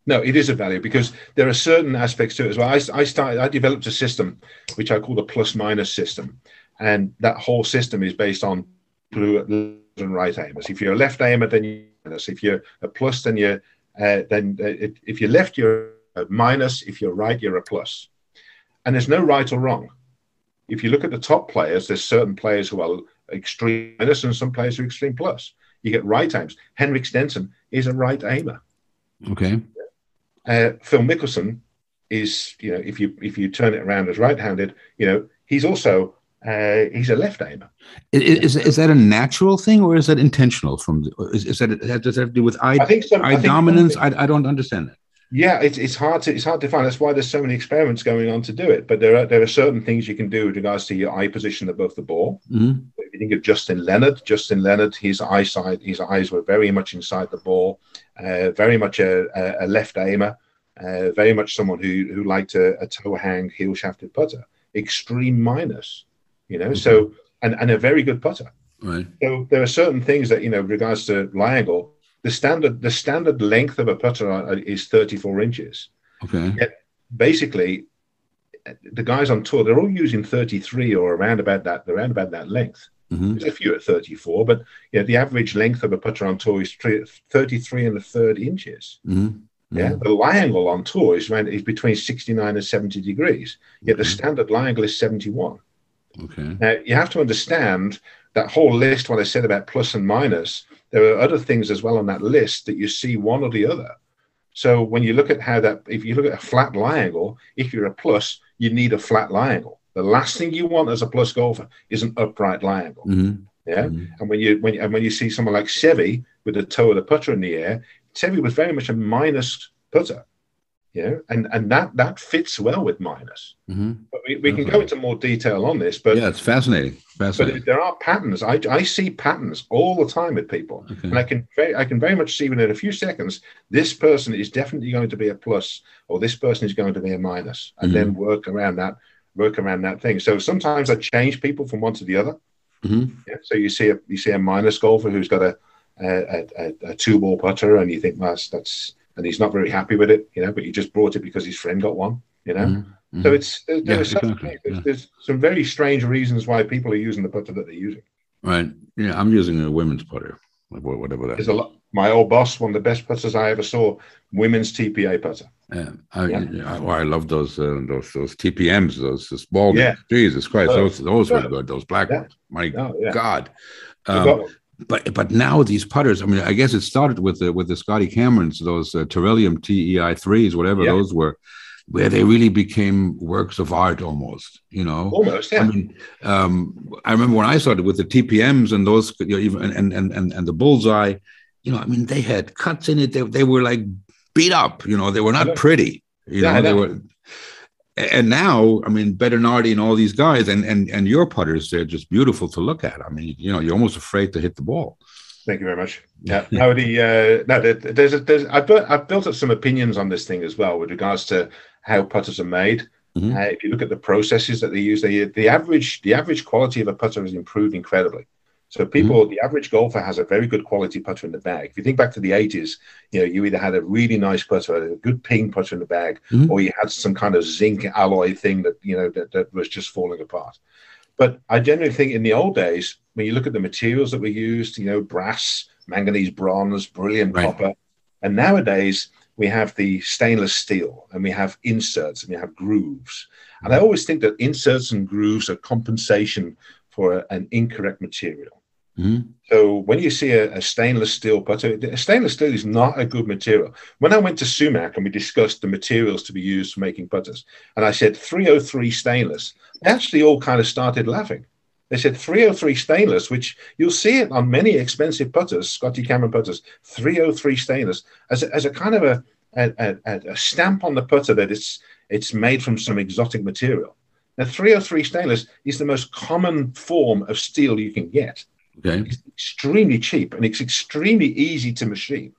No, it is a value because there are certain aspects to it as well. I, I started, I developed a system which I call the plus minus system, and that whole system is based on blue and right aimers. If you're a left aimer, then you're minus. If you're a plus, then you're uh, then uh, if, if you're left, you're a minus. If you're right, you're a plus. And there's no right or wrong. If you look at the top players, there's certain players who are extreme minus and some players who are extreme plus. You get right aims. Henrik Stenson is a right aimer. Okay. Uh, Phil Mickelson is, you know, if you if you turn it around as right-handed, you know, he's also uh, he's a left aimer. I- i- Is, is that a natural thing or is that intentional? From the, is, is that does that have to do with eye, I think some, I think dominance? I, I don't understand that. Yeah, it's it's hard to it's hard to find. That's why there's so many experiments going on to do it. But there are there are certain things you can do with regards to your eye position above the ball. Mhm. If you think of Justin Leonard, Justin Leonard, his eyesight, his eyes were very much inside the ball, uh, very much a, a, a left aimer, uh, very much someone who who liked a, a toe hang heel shafted putter. Extreme minus, you know. So and and a very good putter. Right. So there are certain things that you know, regards to lie angle, the standard the standard length of a putter is 34 inches. Okay. Yet Basically, the guys on tour they're all using 33 or around about that around about that length. hmm There's a few at 34, but you know, the average length of a putter on tour is 33 and a third inches. hmm Yeah, the lie angle on tour is around is between 69 and 70 degrees. Yet the standard lie angle is 71. Okay. Now, you have to understand that whole list, what I said about plus and minus, there are other things as well on that list that you see one or the other. So when you look at how that, if you look at a flat lie angle, if you're a plus, you need a flat lie angle. The last thing you want as a plus golfer is an upright lie angle. hmm Yeah. And when you when you, and when you see someone like Chevy with the toe of the putter in the air, Chevy was very much a minus putter. Yeah, and and that that fits well with minus. hmm But we, we can go into more detail on this, but yeah, it's fascinating. but Fascinating. there are patterns. I, I see patterns all the time with people, Okay. and I can very, I can very much see within a few seconds this person is definitely going to be a plus, or this person is going to be a minus, and Mhm. then work around that, work around that thing. So sometimes I change people from one to the other. hmm Yeah. So you see a you see a minus golfer who's got a a, a, a two ball putter, and you think well, that's that's and he's not very happy with it, you know, but he just brought it because his friend got one, you know. Mhm. So it's there, there Yeah, are some, exactly. there's, Yeah. there's some very strange reasons why people are using the putter that they're using. Right. Yeah, I'm using a women's putter, like whatever that. There's a lot. My old boss, one of the best putters I ever saw, Wilson TPA putter. Yeah, I, Yeah. I, well, I love those uh, those those TPMs, those those ball. Yeah. Jesus Christ, Oh, those those were good. Those black ones. My Oh yeah, God. Um, got. But but now these putters. I mean, I guess it started with the with the Scotty Camerons, those uh, Teryllium TEI threes, whatever Yeah. those were, where they really became works of art almost. You know. almost. Yeah, I mean, um, I remember when I started with the TPMs and those, you know, even and and and and the bullseye. You know, I mean, they had cuts in it. They they were like beat up. You know, they were not pretty. You Yeah, know, they were. And now, I mean, Bettinardi and all these guys, and and and your putters, they're just beautiful to look at. I mean, you know, you're almost afraid to hit the ball. thank you very much. Yeah, no, the uh, no, there- there's a, there's I've built, I've built up some opinions on this thing as well with regards to how putters are made. Mhm. Uh, if you look at the processes that they use, they, the average the average quality of a putter has improved incredibly. So people, the average golfer has a very good quality putter in the bag. If you think back to the 80s, you know, you either had a really nice putter, a good ping putter in the bag, Mhm. or you had some kind of zinc alloy thing that, you know, that, that was just falling apart. But I generally think in the old days, when you look at the materials that were used, you know, brass, manganese bronze, brilliant Right. copper. And nowadays we have the stainless steel and we have inserts and we have grooves. And I always think that inserts and grooves are compensation for an incorrect material. Mhm. So when you see a, a stainless steel putter, a stainless steel is not a good material. When I went to Sumac and we discussed the materials to be used for making putters, and I said 303 stainless, they actually all kind of started laughing. They said 303 stainless, which you'll see it on many expensive putters, Scotty Cameron putters, 303 stainless, as a, as a kind of a, a, a, a stamp on the putter that it's it's made from some exotic material. Now, 303 stainless is the most common form of steel you can get. Okay. It's extremely cheap and it's extremely easy to machine.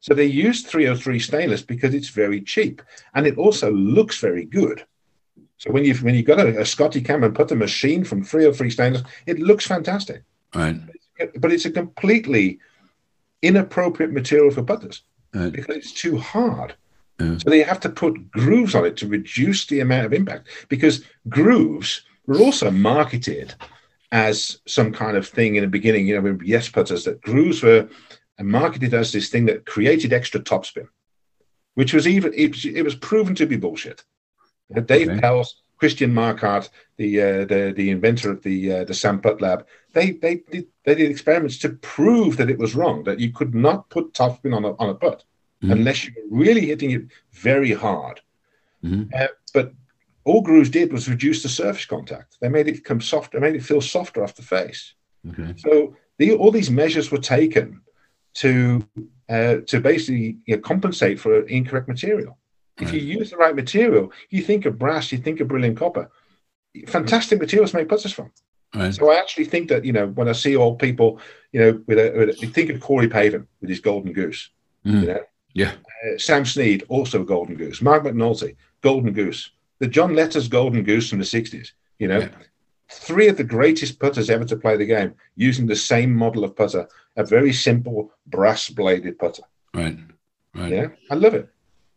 So they use 303 stainless because it's very cheap and it also looks very good. So when you've when you've got a, a Scotty put putter machine from 303 stainless, it looks fantastic. Right. But it's a completely inappropriate material for putters Right. because it's too hard. Yeah. So they have to put grooves on it to reduce the amount of impact because grooves were also marketed as some kind of thing in the beginning, you know, with yes putters, that grooves were marketed as this thing that created extra topspin, which was even, it, was- it was proven to be bullshit. Dave Okay. Pelz, Christian Marquardt, the, uh, the the inventor of the uh, the SAM PuttLab, they they did they did experiments to prove that it was wrong that you could not put topspin on a on a putt Mhm. unless you were really hitting it very hard. Mhm. Uh, but all grooves did was reduce the surface contact. They made it come softer, made it feel softer off the face. Okay. So the, all these measures were taken to uh, to basically you know, compensate for incorrect material. If you use the right material, you think of brass, you think of brilliant copper. Fantastic materials to make putters from. Right. So I actually think that you know when I see old people, you know, with a, with a think of Corey Pavin with his golden goose. Mhm. You know, Yeah. uh, Sam Snead also golden goose. Mark McNulty golden goose. The John Letters golden goose from the '60s. You know, Yeah. three of the greatest putters ever to play the game using the same model of putter, a very simple brass bladed putter. Right. Right. Yeah, I love it.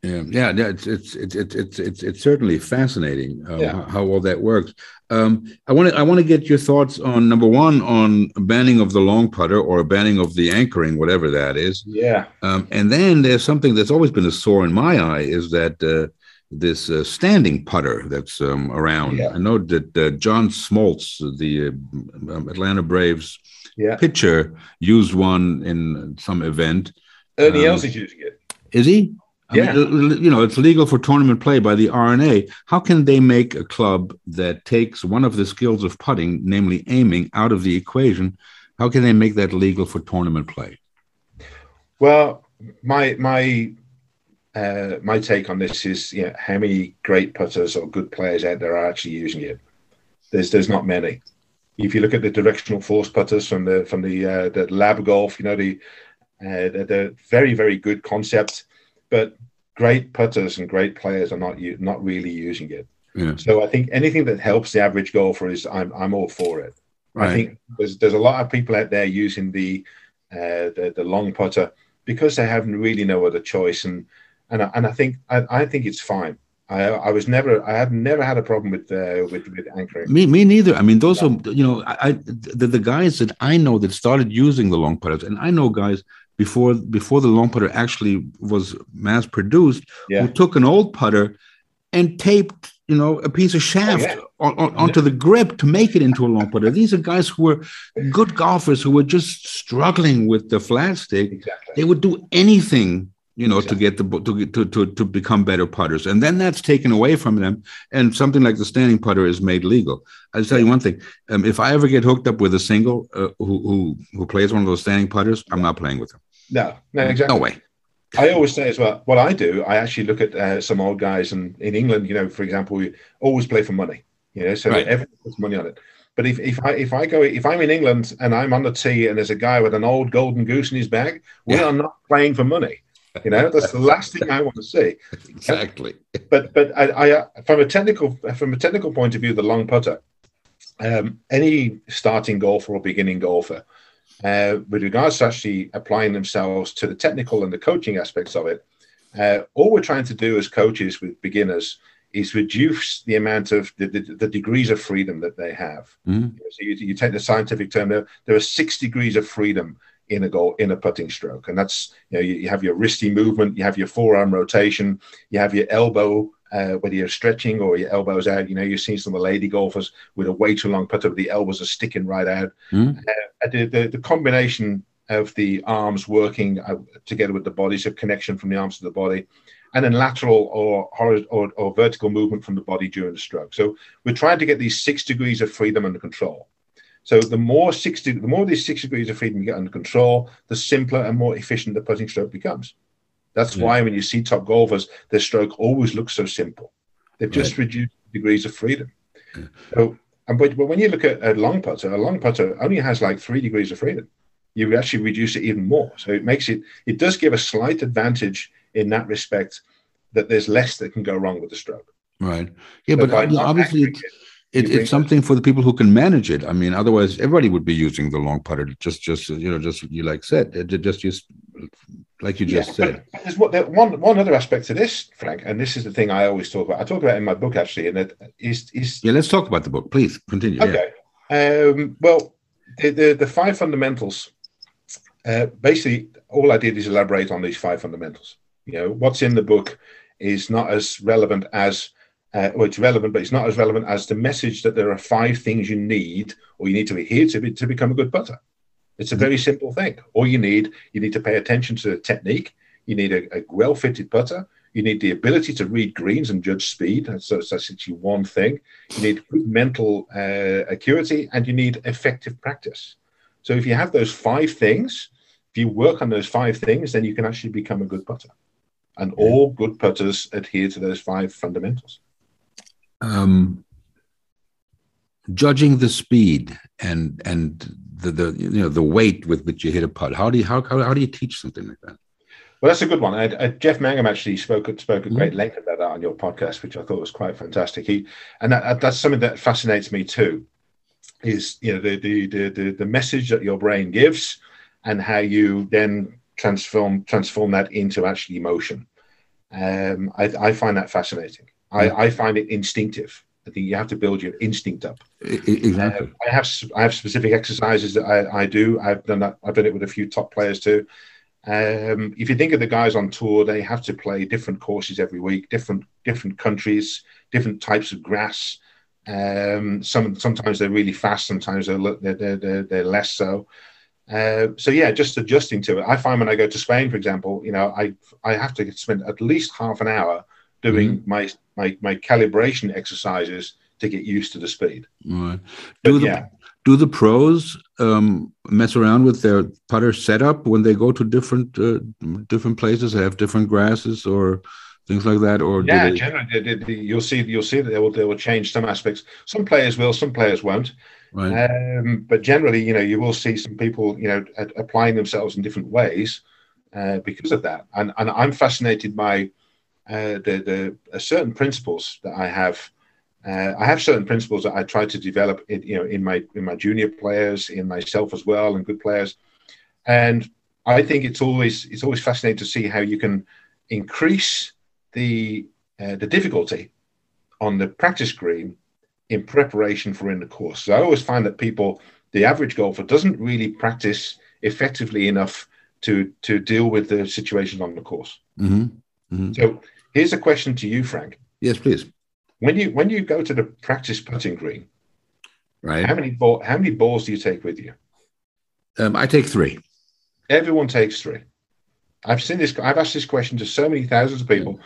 Yeah, yeah, it's it's it's it's it's, it's certainly fascinating uh, Yeah. how, how all that works. Um, I want to I want to get your thoughts on number one on banning of the long putter or banning of the anchoring, whatever that is, Yeah, um, and then there's something that's always been a sore in my eye is that uh, this uh, standing putter that's um, around. Yeah. I know that uh, John Smoltz, the uh, um, Atlanta Braves yeah. pitcher, used one in some event. Ernie Um, Els is using it. Is he? I Yeah. mean, you know, it's legal for tournament play by the R&A. How can they make a club that takes one of the skills of putting, namely aiming, out of the equation? How can they make that legal for tournament play? Well, my my uh, my take on this is, you know, how many great putters or good players out there are actually using it? There's there's not many. If you look at the directional force putters from the from the uh, the lab golf, you know the uh, the, the very very good concept, but great putters and great players are not u- not really using it. Yeah, So I think anything that helps the average golfer is I'm I'm all for it. I think there's there's a lot of people out there using the uh, the, the long putter because they haven't really no other choice, and and I, and I think I, I think it's fine. I I was never I have never had a problem with uh, with with anchoring. Me, me neither. I mean, those are you know, I, I the, the guys that I know that started using the long putters, and I know guys before before the long putter actually was mass produced, Yeah. who took an old putter and taped you know a piece of shaft yeah. on, on, onto the grip to make it into a long putter. These are guys who were good golfers who were just struggling with the flat stick. Exactly. They would do anything you know Exactly. to get the to, get- to to to become better putters, and then that's taken away from them, and something like the standing putter is made legal. I'll tell you one thing: um, if I ever get hooked up with a single uh, who who who plays one of those standing putters, I'm not playing with them. No, no, exactly. No way. I always say as well. What I do, I actually look at uh, some old guys, and in England, you know, for example, we always play for money. You know, so Right. everyone puts money on it. But if, if I if I go if I'm in England and I'm on the tee and there's a guy with an old golden goose in his bag, we Yeah. are not playing for money. You know, that's the last thing I want to see. Exactly. But but I, I from a technical from a technical point of view, the long putter, um, any starting golfer or beginning golfer, uh, with regards to actually applying themselves to the technical and the coaching aspects of it, uh, all we're trying to do as coaches with beginners is reduce the amount of the, the, the degrees of freedom that they have. Mhm. So you, you take the scientific term, there, there are six degrees of freedom in a goal in a putting stroke, and that's you know you, you have your wristy movement, you have your forearm rotation, you have your elbow. Uh, whether you're stretching or your elbows out, you know you've seen some of the lady golfers with a way too long putter, but the elbows are sticking right out. Mhm. Uh, the, the the combination of the arms working uh, together with the body, so connection from the arms to the body, and then lateral or, hori- or or vertical movement from the body during the stroke. So we're trying to get these six degrees of freedom under control. So the more 60, the more these six degrees of freedom you get under control, the simpler and more efficient the putting stroke becomes. That's yeah. why when you see top golfers, their stroke always looks so simple. They've just right. reduced degrees of freedom. Yeah. So, and but, but when you look at a long putter, a long putter only has like three degrees of freedom. You actually reduce it even more. So it makes it, it does give a slight advantage in that respect that there's less that can go wrong with the stroke. Right. Yeah, so but obviously it, it's something for the people who can manage it. I mean, otherwise everybody would be using the long putter. Just, just you know, just you like said, just use like you just yeah, said. There's one one other aspect to this, Frank, and this is the thing I always talk about. I talk about in my book actually, and it is is yeah. Let's talk about the book, please. Continue. Okay. Yeah. Um, well, the, the, the five fundamentals. Uh, basically, all I did is elaborate on these five fundamentals. You know, what's in the book is not as relevant as uh, well, it's relevant, but it's not as relevant as the message that there are five things you need or you need to adhere to be, to become a good putter. It's a mm-hmm. very simple thing. All you need, you need to pay attention to the technique. You need a, a well-fitted putter. You need the ability to read greens and judge speed. That's, that's actually one thing. You need good mental uh, acuity and you need effective practice. So if you have those five things, if you work on those five things, then you can actually become a good putter. And all good putters adhere to those five fundamentals. Um, judging the speed and and the, the you know the weight with which you hit a putt. How do you how how, how do you teach something like that? Well, that's a good one. Uh, Jeff Mangum actually spoke spoke at great mm-hmm. length about that on your podcast, which I thought was quite fantastic. He and that, that's something that fascinates me too. Is you know the, the the the the message that your brain gives, and how you then transform transform that into actually emotion. Um, I, I find that fascinating. I, I find it instinctive. I think you have to build your instinct up. Exactly. Uh, I have I have specific exercises that I, I do. I've done that. I've done it with a few top players too. Um, if you think of the guys on tour, they have to play different courses every week, different different countries, different types of grass. Um, some sometimes they're really fast, sometimes they're they're, they're, they're less so. Uh, so yeah, just adjusting to it. I find when I go to Spain, for example, you know, I I have to spend at least half an hour doing mm-hmm. my, my my calibration exercises to get used to the speed. Right. Do but, the yeah. do the pros um, mess around with their putter setup when they go to different uh, different places? Have different grasses or things like that, or yeah, they... generally they, they, you'll see you'll see that they will they will change some aspects. Some players will, some players won't. Right. Um, but generally, you know, you will see some people, you know, applying themselves in different ways uh, because of that. And and I'm fascinated by uh, the the uh, certain principles that I have. Uh, I have certain principles that I try to develop, in, you know, in my in my junior players, in myself as well, and good players. And I think it's always it's always fascinating to see how you can increase the uh, the difficulty on the practice green in preparation for in the course. So I always find that people, the average golfer, doesn't really practice effectively enough to to deal with the situations on the course. Mm-hmm. Mm-hmm. So Here's a question to you, Frank. Yes, please. When you when you go to the practice putting green, right? How many ball how many balls do you take with you? Um, I take three. Everyone takes three. I've seen this. I've asked this question to so many thousands of people,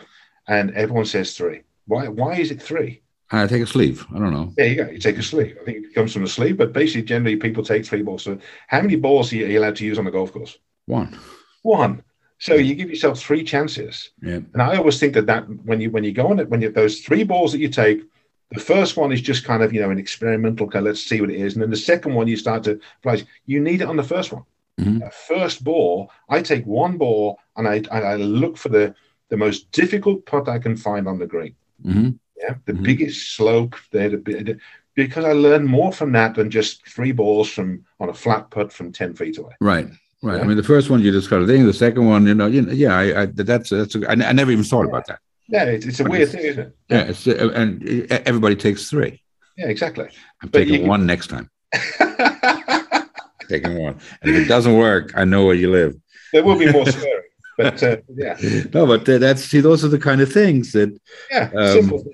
and everyone says three. Why? Why is it three? I take a sleeve. I don't know. There you go. You take a sleeve. I think it comes from the sleeve, but basically, generally, people take three balls. So, how many balls are you allowed to use on the golf course? One. One. So you give yourself three chances. Yeah. And I always think that that when you when you go on it, when you those three balls that you take, the first one is just kind of you know an experimental kind. Of, let's see what it is, and then the second one you start to realize you need it on the first one. Mm-hmm. First ball, I take one ball and I and I look for the the most difficult putt I can find on the green. Mm-hmm. Yeah, the mm-hmm. biggest slope there, the, because I learn more from that than just three balls from on a flat putt from ten feet away. Right. Right. Yeah. I mean, the first one you discovered thing. The second one, you know, you know yeah, I, I that's that's. A, I, I never even thought about that. Yeah, it's, it's a but weird it's, thing, isn't it? Yeah, it's, uh, and everybody takes three. Yeah, exactly. I'm but taking one next time. taking one, and if it doesn't work, I know where you live. There will be more swearing, but uh, yeah. No, but uh, that's see, those are the kind of things that. Yeah, um, simple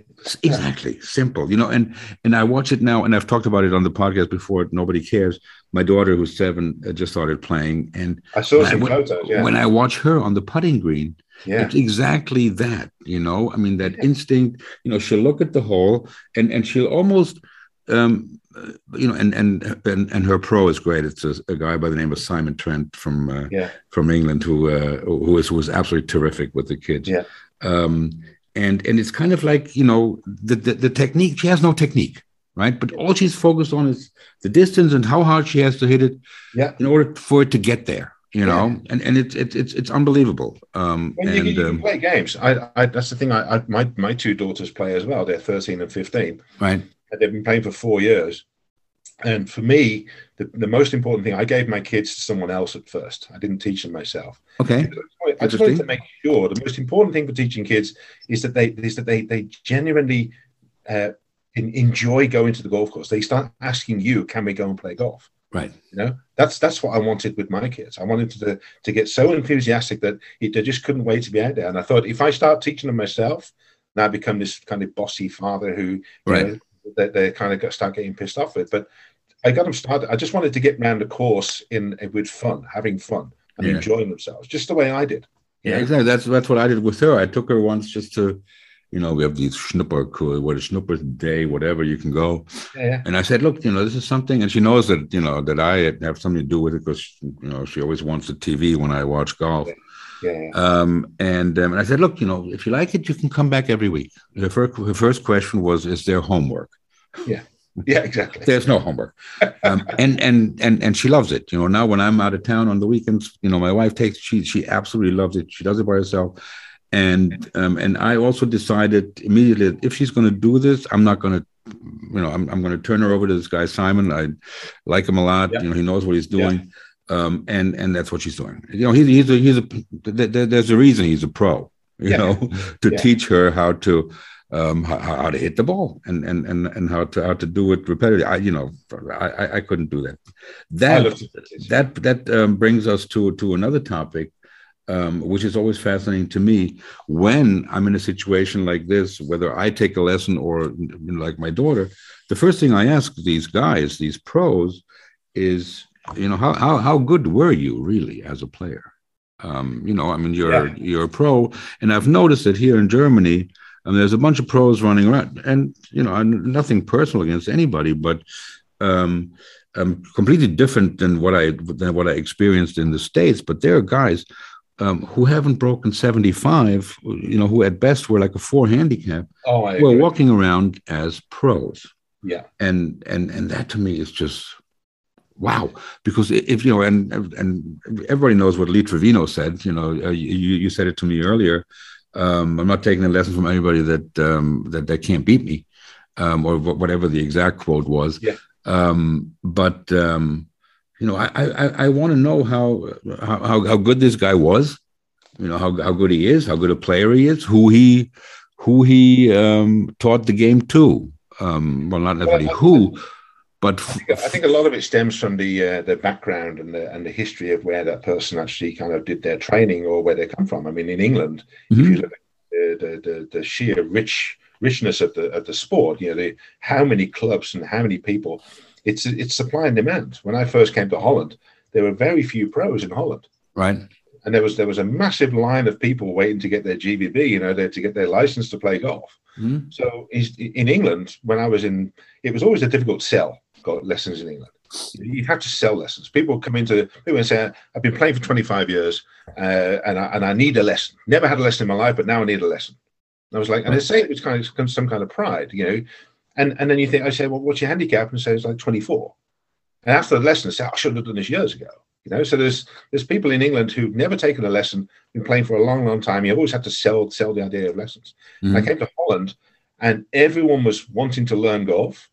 exactly simple you know and and i watch it now and i've talked about it on the podcast before nobody cares my daughter who's seven uh, just started playing and i saw some I, photos yeah. when i watch her on the putting green yeah. it's exactly that you know i mean that yeah. instinct you know she'll look at the hole and and she'll almost um, you know, and, and and and her pro is great. It's a, a guy by the name of Simon Trent from uh, yeah. from England who uh, who is who is absolutely terrific with the kids. Yeah. Um, and and it's kind of like you know the, the the technique. She has no technique, right? But all she's focused on is the distance and how hard she has to hit it. Yeah. In order for it to get there you know? Yeah. and and it's it's it's it's unbelievable um when you, and, you um, play games? I, I that's the thing I, I, my my two daughters play as well. They're 13 and 15 right. And they've been playing for four years. And for me the, the most important thing i gave my kids to someone else at first. I didn't teach them myself. Okay. I just wanted to make sure the most important thing for teaching kids is that they is that they they genuinely uh, enjoy going to the golf course they start asking you can we go and play golf Right. You know, that's that's what I wanted with my kids. I wanted to to get so enthusiastic that it, they just couldn't wait to be out there. And I thought if I start teaching them myself, now I become this kind of bossy father who right. Know, they, they kind of got, start getting pissed off with. But I got them started. I just wanted to get around the course in with fun, having fun and yeah. enjoying themselves, just the way I did. Yeah, exactly. That's that's what I did with her. I took her once just to you know, we have these schnupper, what a schnupper day, whatever you can go. Yeah. And I said, look, you know, this is something, and she knows that, you know, that I have something to do with it because, you know, she always wants the TV when I watch golf. Yeah. Um, and, um, and I said, look, you know, if you like it, you can come back every week. Her first, her first question was, is there homework? Yeah. Yeah, exactly. There's no homework, um, and and and and she loves it. You know, now when I'm out of town on the weekends, you know, my wife takes she she absolutely loves it. She does it by herself and um, and I also decided immediately if she's going to do this, I'm not going to, you know, I'm, I'm going to turn her over to this guy Simon. I like him a lot. Yeah. You know, he knows what he's doing, yeah. um, and and that's what she's doing. You know, he's he's a he's a there's a reason he's a pro. You yeah. know, to teach her how to um, how, how, to hit the ball and and and and how to how to do it repetitively. I you know I I couldn't do that. That that that um, brings us to to another topic um, which is always fascinating to me when I'm in a situation like this, whether I take a lesson or like my daughter, the first thing I ask these guys, these pros, is, you know, how, how, how good were you really as a player? Um, you know, I mean, you're, yeah. you're a pro. And I've noticed that here in Germany, and there's a bunch of pros running around and, you know, nothing personal against anybody, but, um, um, completely different than what I than what I experienced in the states. But there are guys um, who haven't broken 75, you know, who at best were like a four handicap, oh, who are walking around as pros. Yeah. And and and that to me is just wow. Because if you know, and and everybody knows what Lee Trevino said. You know, uh, you you said it to me earlier. Um, I'm not taking a lesson from anybody that um, that that can't beat me, um, or whatever the exact quote was. Yeah. Um, but um, you know, I I, I want to know how, how how good this guy was, you know, how, how good he is, how good a player he is, who he who he um, taught the game to. Um, well, not necessarily well, who, but I think, I think, a lot of it stems from the uh, the background and the and the history of where that person actually kind of did their training or where they come from. I mean, in England, mm-hmm. if you look at the, the, the, the sheer rich richness of the of the sport, you know, the, how many clubs and how many people it's it's supply and demand. When I first came to Holland, there were very few pros in Holland. Right. And there was there was a massive line of people waiting to get their GVB, you know, there to get their license to play golf. Mm. So in England, when I was in, it was always a difficult sell. Got lessons in England. You have to sell lessons. People come into people and say, "I've been playing for 25 years, uh, and I, and I need a lesson. Never had a lesson in my life, but now I need a lesson." And I was like, and I say it was kind of some kind of pride, you know. And and then you think, I say, well, what's your handicap? And say it's like 24. And after the lesson, I say, I should have done this years ago. You know, so there's there's people in England who've never taken a lesson, been playing for a long, long time. You always have to sell sell the idea of lessons. Mm-hmm. I came to Holland, and everyone was wanting to learn golf.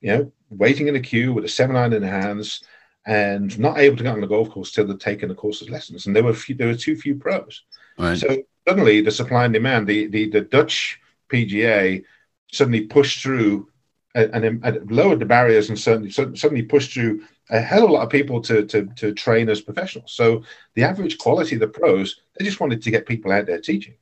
You know, waiting in a queue with a seven iron in their hands, and not able to get on the golf course till they'd taken the course's lessons. And there were few, there were too few pros. Right. So suddenly, the supply and demand, the the, the Dutch PGA suddenly pushed through and, and, lowered the barriers and certainly suddenly pushed through a hell of a lot of people to, to, to train as professionals. So the average quality of the pros, they just wanted to get people out there teaching.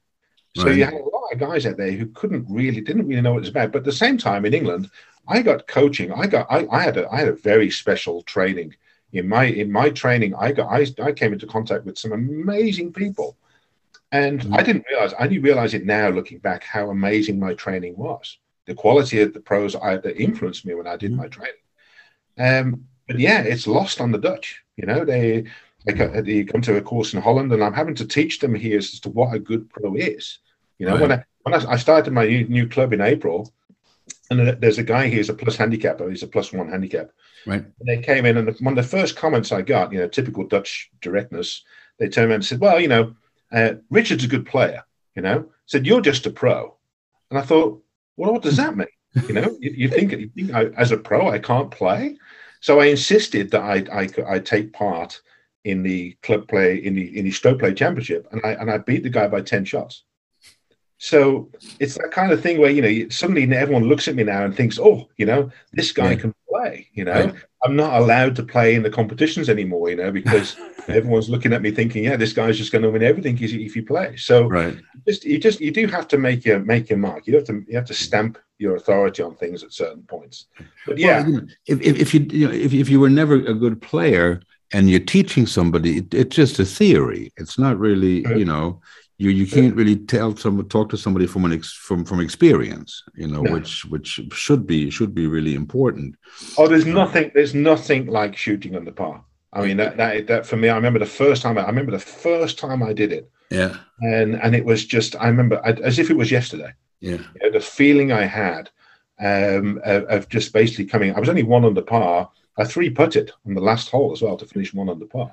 So right. you had a lot of guys out there who couldn't really, didn't really know what it was about. But at the same time, in England, I got coaching. I got, I, I had a, I had a very special training in my, in my training. I got, I, I came into contact with some amazing people, and mm-hmm. I didn't realize, I didn't realize it now looking back how amazing my training was the quality of the pros I, that influenced me when I did mm-hmm. my training. Um, but yeah, it's lost on the Dutch. You know, they they come to a course in Holland, and I'm having to teach them here as to what a good pro is. You know, right. when I when I, started my new, new club in April, and there's a guy he's a plus handicapper. He's a plus one handicap. Right. And they came in, and one of the first comments I got, you know, typical Dutch directness, they turned around and said, "Well, you know, uh, Richard's a good player. You know, said you're just a pro." And I thought, well, what does that mean? You know, you, you think, you think I, as a pro I can't play? So I insisted that I I, I take part in the club play in the in the stroke play championship, and I and I beat the guy by ten shots. So it's that kind of thing where you know suddenly everyone looks at me now and thinks, oh, you know, this guy yeah. can play. You know, right. I'm not allowed to play in the competitions anymore. You know, because everyone's looking at me thinking, yeah, this guy's just going to win everything if he plays. So right. just you just you do have to make your make your mark. You have to you have to stamp your authority on things at certain points. But yeah, well, if, if, if you, you know, if, if you were never a good player and you're teaching somebody, it, it's just a theory. It's not really, you know, you you can't really tell someone talk to somebody from an ex, from from experience you know no. which which should be should be really important. Oh there's nothing there's nothing like shooting on the par. I mean that that, that for me i remember the first time i, I remember the first time i did it. Yeah. And and it was just i remember I, as if it was yesterday. Yeah. You know, the feeling i had um of, of, just basically coming i was only one under par. I three putted on the last hole as well to finish one under par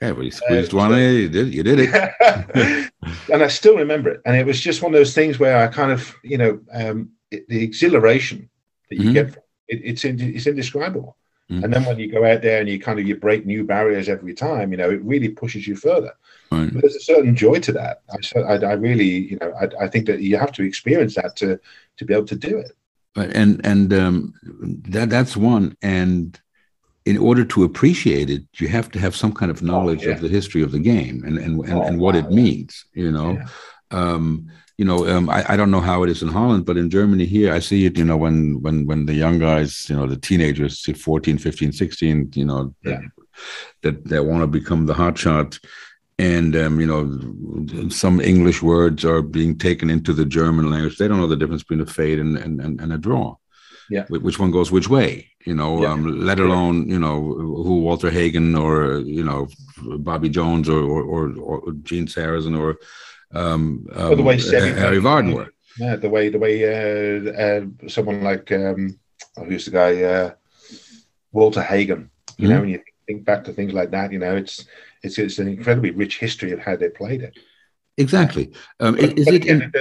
yeah, well, you squeezed uh, one so, You did. You did it. and I still remember it. And it was just one of those things where I kind of, you know, um, it, the exhilaration that you mm-hmm. get from it, it's in, it's indescribable. Mm-hmm. And then when you go out there and you kind of you break new barriers every time, you know, it really pushes you further. Right. There's a certain joy to that. I, I, I really, you know, I, I, think that you have to experience that to to be able to do it. But and and um, that that's one and in order to appreciate it, you have to have some kind of oh, knowledge oh, yeah. of the history of the game and and, and, oh, and what wow. it means. You know, yeah. um, you know, um, I, I don't know how it is in Holland, but in Germany here, I see it. You know, when when when the young guys, you know, the teenagers, 14, 15, 16, you know, yeah. that that, that want to become the hot shot. And um, you know, some English words are being taken into the German language. They don't know the difference between a fade and and, and, and a draw yeah which one goes which way you know yeah. um, let alone you know who walter hagen or you know bobby jones or or, or, or gene sarazen or um, um the way harry vardon were yeah the way the way uh, uh, someone like um oh, who's the guy uh, walter hagen you mm-hmm. know when you think back to things like that you know it's it's it's an incredibly rich history of how they played it exactly um, but, is but it in,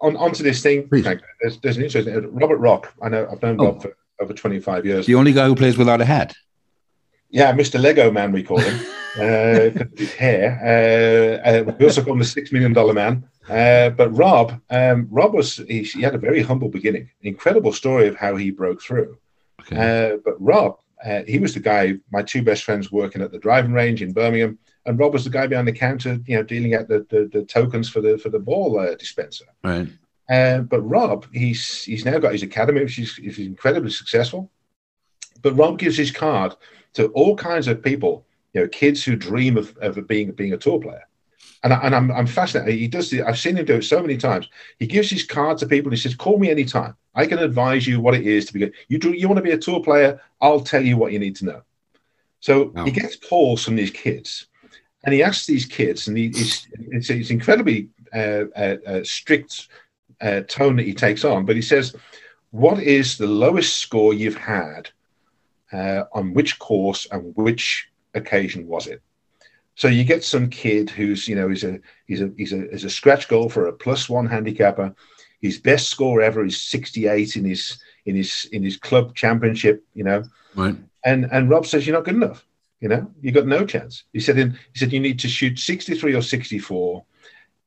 on onto this thing. There's, there's an interesting Robert Rock. I know I've known oh. Rob for over 25 years. The only guy who plays without a hat. Yeah, Mr. Lego Man, we call him. uh, his hair. Uh, uh, we also call him the Six Million Dollar Man. Uh, but Rob, um, Rob was he, he, had a very humble beginning. Incredible story of how he broke through. Okay. Uh, but Rob, uh, he was the guy. My two best friends working at the driving range in Birmingham and Rob was the guy behind the counter, you know, dealing out the, the, the tokens for the for the ball uh, dispenser. Right. Uh, but Rob, he's he's now got his academy, which is, is incredibly successful. But Rob gives his card to all kinds of people, you know, kids who dream of, of being being a tour player. And, I, and I'm, I'm fascinated. He does. I've seen him do it so many times. He gives his card to people. And he says, "Call me anytime. I can advise you what it is to be good. You do. You want to be a tour player? I'll tell you what you need to know." So he gets calls from these kids, and he asks these kids, and he, he's, it's, it's incredibly uh, uh, uh, strict uh, tone that he takes on, but he says, "What is the lowest score you've had uh, on which course and which occasion was it?" So you get some kid who's you know he's a he's a he's a, he's a scratch golfer, a plus one handicapper. His best score ever is 68 in his in his in his club championship. You know, right. And and Rob says you're not good enough. You know, you got no chance. He said, in, he said you need to shoot 63 or 64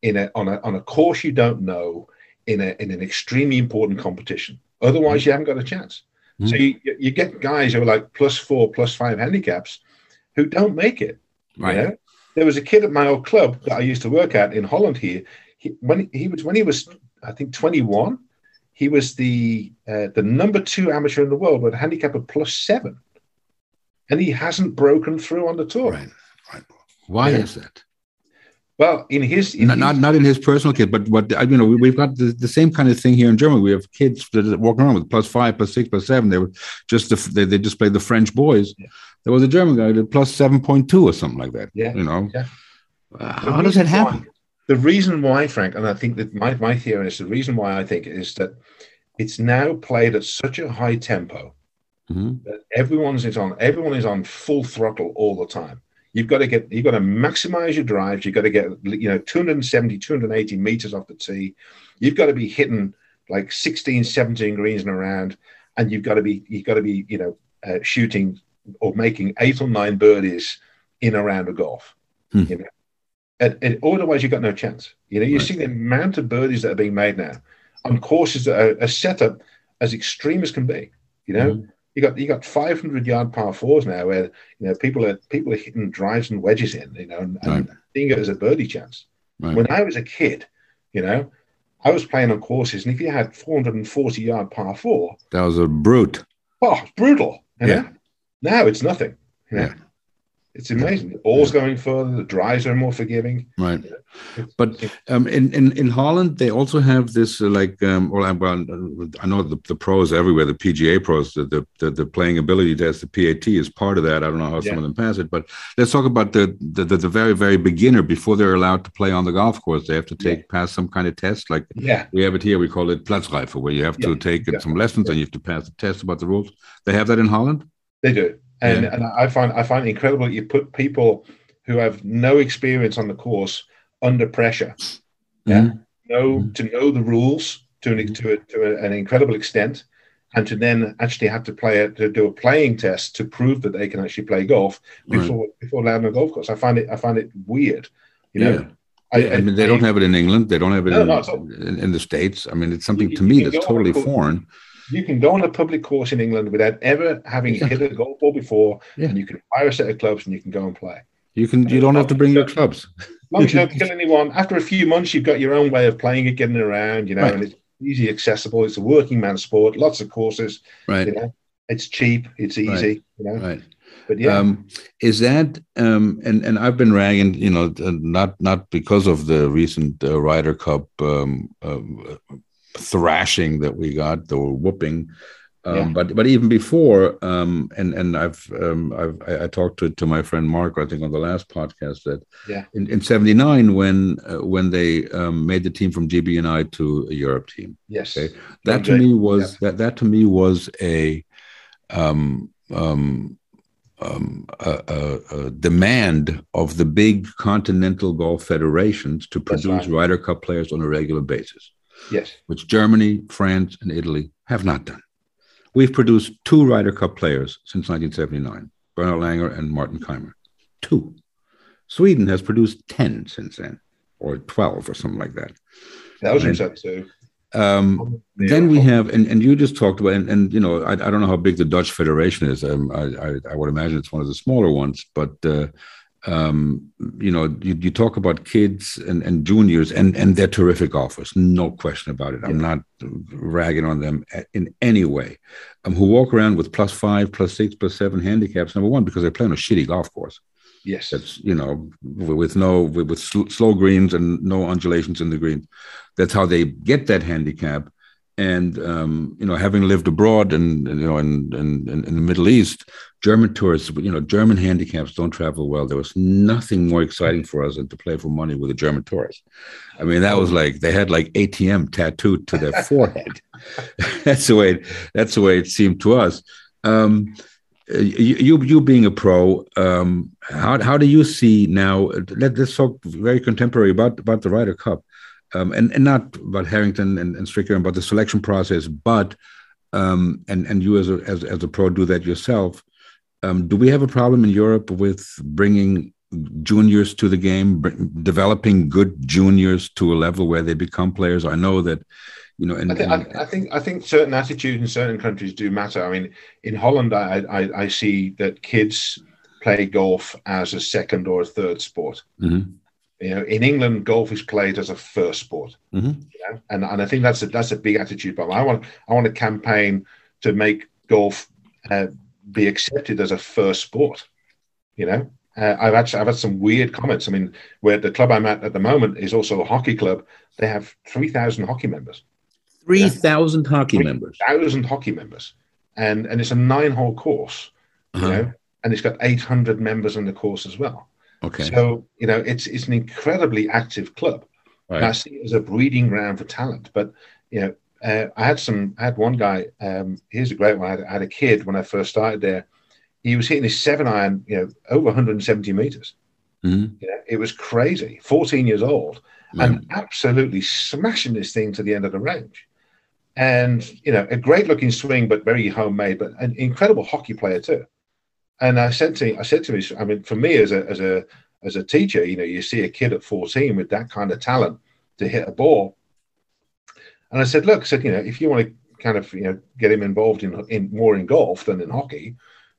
in a on a on a course you don't know in a in an extremely important competition. Otherwise, you haven't got a chance. Mm-hmm. So you you get guys who are like plus four, plus five handicaps who don't make it. Right. You know? There was a kid at my old club that I used to work at in Holland here. He, when he was when he was I think 21, he was the uh, the number two amateur in the world with a handicap of plus seven and he hasn't broken through on the tour. Right. right. Why yeah. is that? Well, in his, in not, his, not not in his personal kit, but what you know, we, have got the, the, same kind of thing here in Germany. We have kids that walking around with plus five, plus six, plus seven. They were just the, they, they just played the French boys. Yeah. There was a German guy that plus seven point two or something like that. Yeah, you know. Yeah. Uh, how does that happen? Why, the reason why, Frank, and I think that my my theory is the reason why I think is that it's now played at such a high tempo mm-hmm. that everyone's is on everyone is on full throttle all the time You've got to get, you've got to maximize your drives. You've got to get, you know, 270, 280 meters off the tee. You've got to be hitting like 16, 17 greens in a round, And you've got to be, you've got to be, you know, uh, shooting or making eight or nine birdies in a round of golf. Hmm. You know, and, and, otherwise you've got no chance. You know, you right. see the amount of birdies that are being made now on courses that are, are set up as extreme as can be. You know, mm-hmm you got you got 500 yard par fours now where you know people are people are hitting drives and wedges in you know and, right. and seeing it as a birdie chance right. when i was a kid you know i was playing on courses and if you had 440 yard par four that was a brute oh brutal yeah know? now it's nothing yeah it's amazing. The ball's going further. The drives are more forgiving. Right. But um, in, in in Holland, they also have this uh, like um, well, I, well, I know the, the pros everywhere, the PGA pros, the, the the playing ability test, the PAT is part of that. I don't know how yeah. some of them pass it, but let's talk about the, the the, the very very beginner before they're allowed to play on the golf course. They have to take yeah. pass some kind of test. Like yeah, we have it here. We call it Platzreife, where you have to take some lessons and you have to pass the test about the rules. They have that in Holland. They do and yeah. and I find I find it incredible you put people who have no experience on the course under pressure, yeah, mm-hmm. know mm-hmm. to know the rules to an to, a, to a, an incredible extent, and to then actually have to play it to do a playing test to prove that they can actually play golf before right. before landing on a golf course. I find it I find it weird, you know. Yeah. I, I, mean, they don't have it in England. They don't have it no, in, in, in, the states. I mean, it's something you, to me that's totally foreign you can go on a public course in England without ever having hit a golf ball before, yeah. and you can buy a set of clubs and you can go and play. You can. You don't have to bring your clubs. As long as you don't kill anyone. After a few months, you've got your own way of playing it, getting around. You know, right. and it's easy accessible. It's a working man sport. Lots of courses. Right. You know, it's cheap. It's easy. Right. You know. Right. But yeah, um, is that um, and and I've been ragging, you know, not not because of the recent uh, Ryder Cup um, uh, thrashing that we got, the whooping. Um, yeah. But but even before, um, and and I've um, I've I, I, talked to to my friend Mark, I think on the last podcast that yeah. in, in '79 when uh, when they um, made the team from GB&I to a Europe team. Yes, okay? that to me was yeah. that that to me was a um, um, um, a, a, a, demand of the big continental golf federations to produce right. Ryder Cup players on a regular basis. Yes. Which Germany, France, and Italy have not done. We've produced two Ryder Cup players since 1979 Bernhard Langer and Martin Kaymer. Two. Sweden has produced 10 since then, or 12 or something like that. Belgium said too. Um, then we have, and, and you just talked about, and, and you know, I, I don't know how big the Dutch Federation is. Um, I, I, I would imagine it's one of the smaller ones, but uh, um, you know, you, you, talk about kids and, and juniors, and, and they're terrific golfers, no question about it. I'm not ragging on them in any way. Um, who walk around with plus five, plus six, plus seven handicaps. Number one, because they're playing a shitty golf course. Yes, that's you know, with no with, with slow greens and no undulations in the green. That's how they get that handicap and um, you know, having lived abroad and you know, in, in, in the Middle East, German tourists, you know, German handicaps don't travel well. There was nothing more exciting for us than to play for money with a German tourist. I mean, that was like they had like ATM tattooed to their forehead. that's the way. That's the way it seemed to us. Um, you, you being a pro, um, how how do you see now? Let, us talk very contemporary about about the Ryder Cup um, and and not about Harrington and, and Stricker about the selection process, but um, and and you as a as, as a pro do that yourself. Um, do we have a problem in Europe with bringing juniors to the game, developing good juniors to a level where they become players? I know that you know. And, I, think, and, I, I, think I think certain attitudes in certain countries do matter. I mean, in Holland, I I, I see that kids play golf as a second or a third sport. Mm-hmm. You know, in England, golf is played as a first sport, mm-hmm. you know? and and I think that's a that's a big attitude problem. I want I want a campaign to make golf uh, be accepted as a first sport, you know, uh, I've actually I've had some weird comments. I mean, where the club I'm at at the moment is also a hockey club. They have three thousand hockey members. Three thousand yeah. hockey 3, members. Thousand hockey members, and and it's a nine hole course. Uh-huh. You know, and it's got eight hundred members in the course as well. Okay. So you know, it's it's an incredibly active club. Right. I see it as a breeding ground for talent. But you know, uh, I had some. I had one guy. Um, here's a great one. I had, I had, a kid when I first started there. He was hitting his seven iron, you know, over 170 meters. Mm-hmm. You know, it was crazy. 14 years old, and absolutely smashing this thing to the end of the range. And you know, a great looking swing, but very homemade, but an incredible hockey player too. And I said to I said to him, I mean, for me as a as a as a teacher, you know, you see a kid at 14 with that kind of talent to hit a ball. And I said, look, I said, you know, if you want to kind of, you know, get him involved in, in more in golf than in hockey,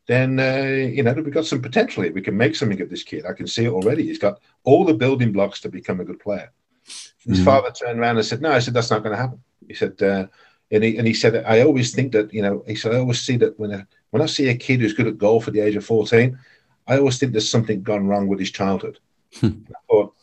then, uh, you know, we've got some potential here. We can make something of this kid. I can see it already. He's got all the building blocks to become a good player. His mm-hmm. father turned around and said, no, I said, that's not going to happen. He said, uh, and he, and he said, I always think that, you know, he said, I always see that when, a, when I see a kid who's good at golf at the age of 14, I always think there's something gone wrong with his childhood. Hmm. I thought,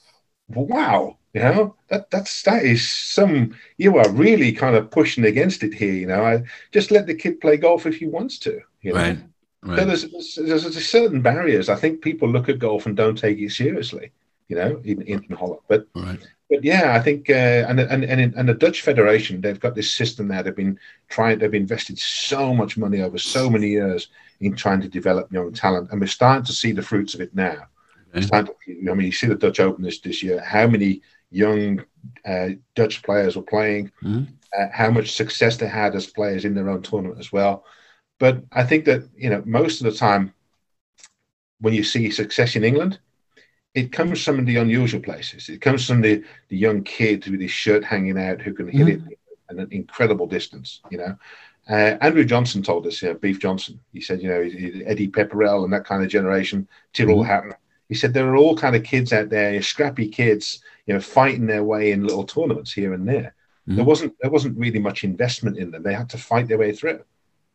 wow, you know, that that's that is some you are really kind of pushing against it here. You know, I just let the kid play golf if he wants to. You know? Right. Right. So there's, there's, there's certain barriers. I think people look at golf and don't take it seriously. You know, in, in Holland, but right. but yeah, I think uh, and and and and the Dutch Federation they've got this system now. They've been trying. They've invested so much money over so many years in trying to develop young talent, and we're starting to see the fruits of it now. Okay. To, I mean, you see the Dutch Open this this year. How many young uh, Dutch players were playing? Mm-hmm. Uh, how much success they had as players in their own tournament as well. But I think that you know most of the time, when you see success in England, it comes from the unusual places. It comes from the the young kid with his shirt hanging out who can hit mm-hmm. it at an incredible distance. You know, uh, Andrew Johnson told us, you know, Beef Johnson. He said, you know, Eddie Pepperell and that kind of generation, Tyrrell mm-hmm. Hatton. He said there are all kind of kids out there, scrappy kids, you know, fighting their way in little tournaments here and there. Mm-hmm. There wasn't there wasn't really much investment in them. They had to fight their way through,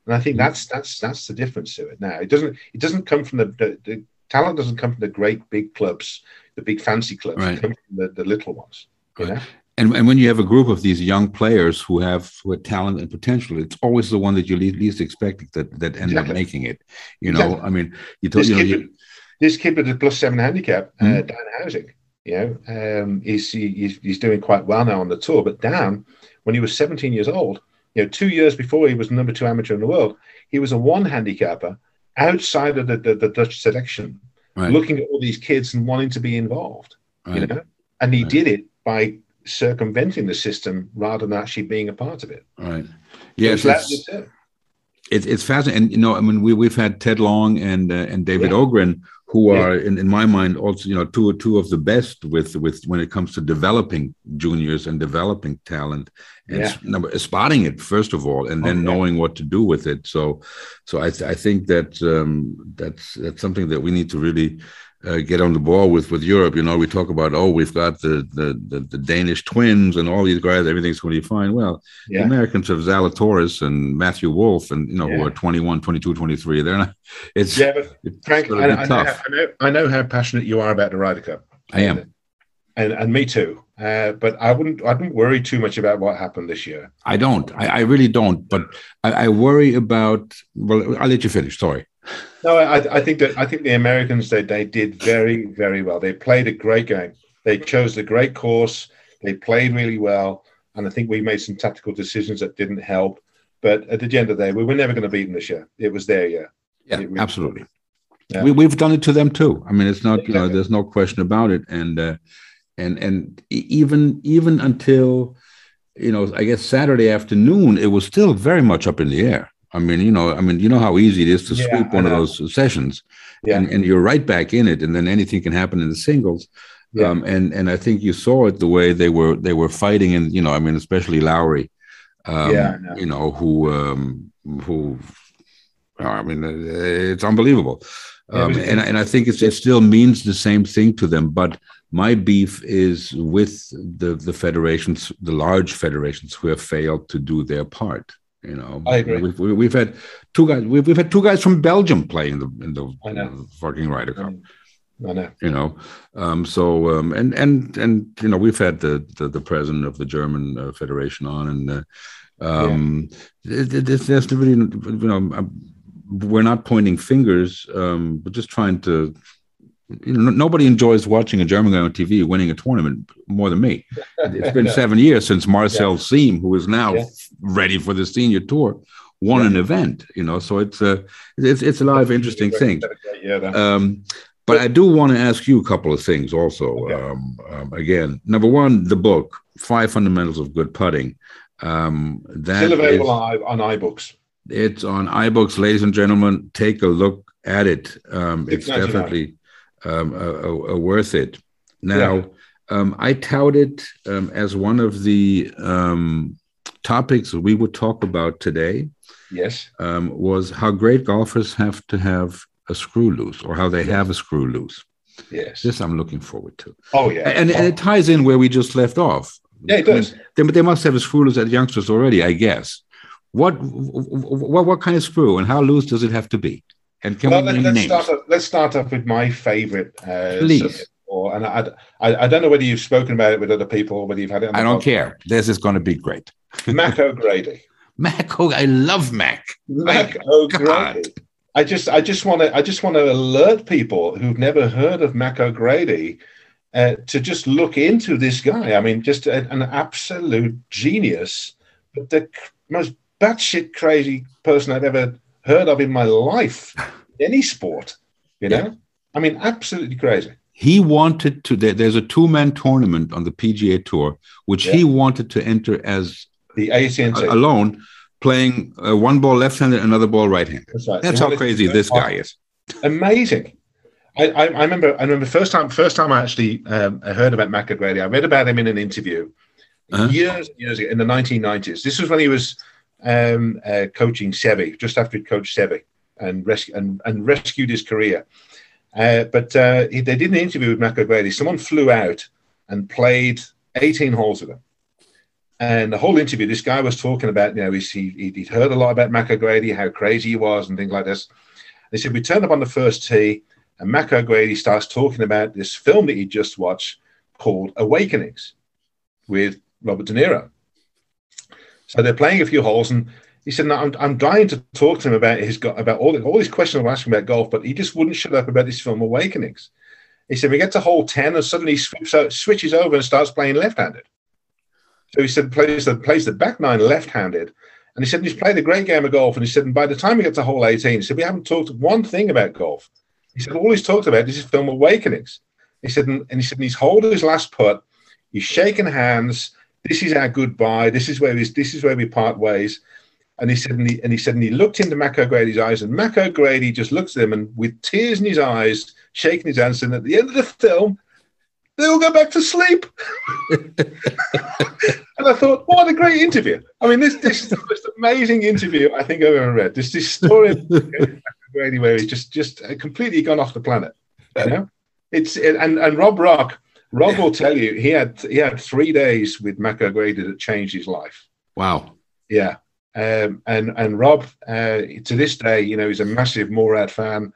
and I think mm-hmm. that's that's that's the difference to it. Now it doesn't it doesn't come from the, the, the talent doesn't come from the great big clubs, the big fancy clubs. Right. It comes from the, the little ones. You know? and, and when you have a group of these young players who have who have talent and potential, it's always the one that you least, least expect that that end exactly. up making it. You know, exactly. I mean, you told you know, kid, you, this kid with a plus seven handicap, uh, mm-hmm. uh, Daan Huizing. You know, um, he's, he's he's doing quite well now on the tour. But Dan, when he was 17 years old, you know, two years before he was number two amateur in the world, he was a one handicapper outside of the, the, the Dutch selection, right. looking at all these kids and wanting to be involved. Right. You know, and he right. did it by circumventing the system rather than actually being a part of it. Right. Yes. it's, it's, it's fascinating. And, you know, I mean, we, we've had Ted Long and, uh, and David yeah. Ogren, who are, in, in my mind, also, you know, two, two of the best with, with when it comes to developing juniors and developing talent and yeah. number, spotting it, first of all, and then okay. knowing what to do with it. So, so I, I think that um, that's, that's something that we need to really uh, get on the ball with with Europe. You know, we talk about oh, we've got the the the, the Danish twins and all these guys. Everything's going to be fine. Well, yeah. the Americans have Zalatoris and Matthew Wolff, and you know, yeah. who are 21, 22, 23. They're not. It's yeah, but it's Frank, I, I, know, I, know, I know how passionate you are about the Ryder Cup. I am, and and me too. Uh, but I wouldn't I wouldn't worry too much about what happened this year. I don't. I, I really don't. But I, I worry about. Well, I'll let you finish. Sorry. No, I, I think that I think the Americans they they did very very well. They played a great game. They chose the great course. They played really well, and I think we made some tactical decisions that didn't help. But at the end of the day, we were never going to beat them this year. It was their year. Yeah, really absolutely. Yeah. We we've done it to them too. I mean, it's not exactly. you know, there's no question about it. And uh, and and even even until you know, I guess Saturday afternoon, it was still very much up in the air. I mean, you know, I mean, you know how easy it is to yeah, sweep one of those sessions, yeah. and, and you're right back in it, and then anything can happen in the singles. Yeah. Um, and and I think you saw it the way they were they were fighting, and you know, I mean, especially Lowry, um, yeah, you know, who um, who, I mean, it's unbelievable. Um, and and I think it still means the same thing to them. But my beef is with the the federations, the large federations who have failed to do their part. You know, I agree. We've, we've had two guys. We've, we've had two guys from Belgium play in the in the, in the fucking Ryder Cup. I know. You know, um, so um, and and and you know we've had the the, the president of the German uh, Federation on, and uh, um, yeah. it, it, there's really you know we're not pointing fingers, um, but just trying to. You know, nobody enjoys watching a German guy on TV winning a tournament more than me. It's been seven years since Marcel yeah. Siem, who is now yeah. Ready for the senior tour, won yeah. an event. You know, so it's a it's it's a lot of interesting things. Um, but I do want to ask you a couple of things also. Okay. Um, um, again, number one, the book, Five Fundamentals of Good Putting. Um, that Still available is, on iBooks. It's on iBooks, ladies and gentlemen. Take a look at it. Um, it's definitely um, worth it. Now, yeah. um, I tout it um, as one of the um, topics we would talk about today. Yes. Um, was how great golfers have to have a screw loose or how they yes. have a screw loose. Yes. This I'm looking forward to. Oh, yeah. And, and it ties in where we just left off. Yeah, it does. I mean, they, they must have a screw loose at youngsters already, I guess. What, what, what kind of screw and how loose does it have to be? And can well, we let, us start. Off, let's start off with my favorite. Uh, Please. Or, and I, I, I, don't know whether you've spoken about it with other people or whether you've had it. I don't podcast. care. This is going to be great. Mac O'Grady. Mac, I love Mac. Mac O'Grady. I just, I just want to, I just want to alert people who've never heard of Mac O'Grady uh, to just look into this guy. I mean, just a, an absolute genius, but the most batshit crazy person I've ever heard of in my life, any sport. You know, yeah. I mean, absolutely crazy. He wanted to. There, there's a two-man tournament on the PGA Tour, which yeah. he wanted to enter as the AT&T alone, playing uh, one ball left-handed, another ball right-handed. That's, right. That's how crazy this guy is. Amazing. I, I, I, remember. I remember first time. First time I actually um, I heard about Mac O'Grady. I read about him in an interview uh-huh. years years ago in the 1990s. This was when he was um, uh, coaching Seve, just after he coached Seve and, rescue, and, and rescued his career. Uh, but uh, he, they did an interview with Mac O'Grady. Someone flew out and played 18 holes with him. And the whole interview, this guy was talking about, you know, he, he'd heard a lot about Mac O'Grady, how crazy he was, and things like this. They said, We turned up on the first tee, and Mac O'Grady starts talking about this film that he just watched called Awakenings with Robert De Niro. So they're playing a few holes, and he said, no, I'm, I'm dying to talk to him about his got about all, all these questions I'm asking about golf, but he just wouldn't shut up about this film Awakenings. He said, we get to hole 10 and suddenly he switches over and starts playing left-handed. So he said, plays the, plays the back nine left-handed. And he said, he's played a great game of golf. And he said, and by the time we get to hole 18, he said, we haven't talked one thing about golf. He said, all he's talked about is his film Awakenings. He said, and, and he said, and he's holding his last putt. He's shaking hands this is our goodbye. This is where this is where we part ways. And he said, and he, and he said, and he looked into Mac O'Grady's eyes, and Mac O'Grady just looks at him and with tears in his eyes, shaking his hands, and at the end of the film, they all go back to sleep. and I thought, what a great interview. I mean, this, this is the most amazing interview I think I've ever read. This, this story of O'Grady where he's just, just completely gone off the planet. You know? It's, and, and Rob Rock, Rob will tell you he had he had three days with Mac O'Grady that changed his life. Wow. Yeah. Um, and and Rob uh, to this day, you know, he's a massive Morad fan.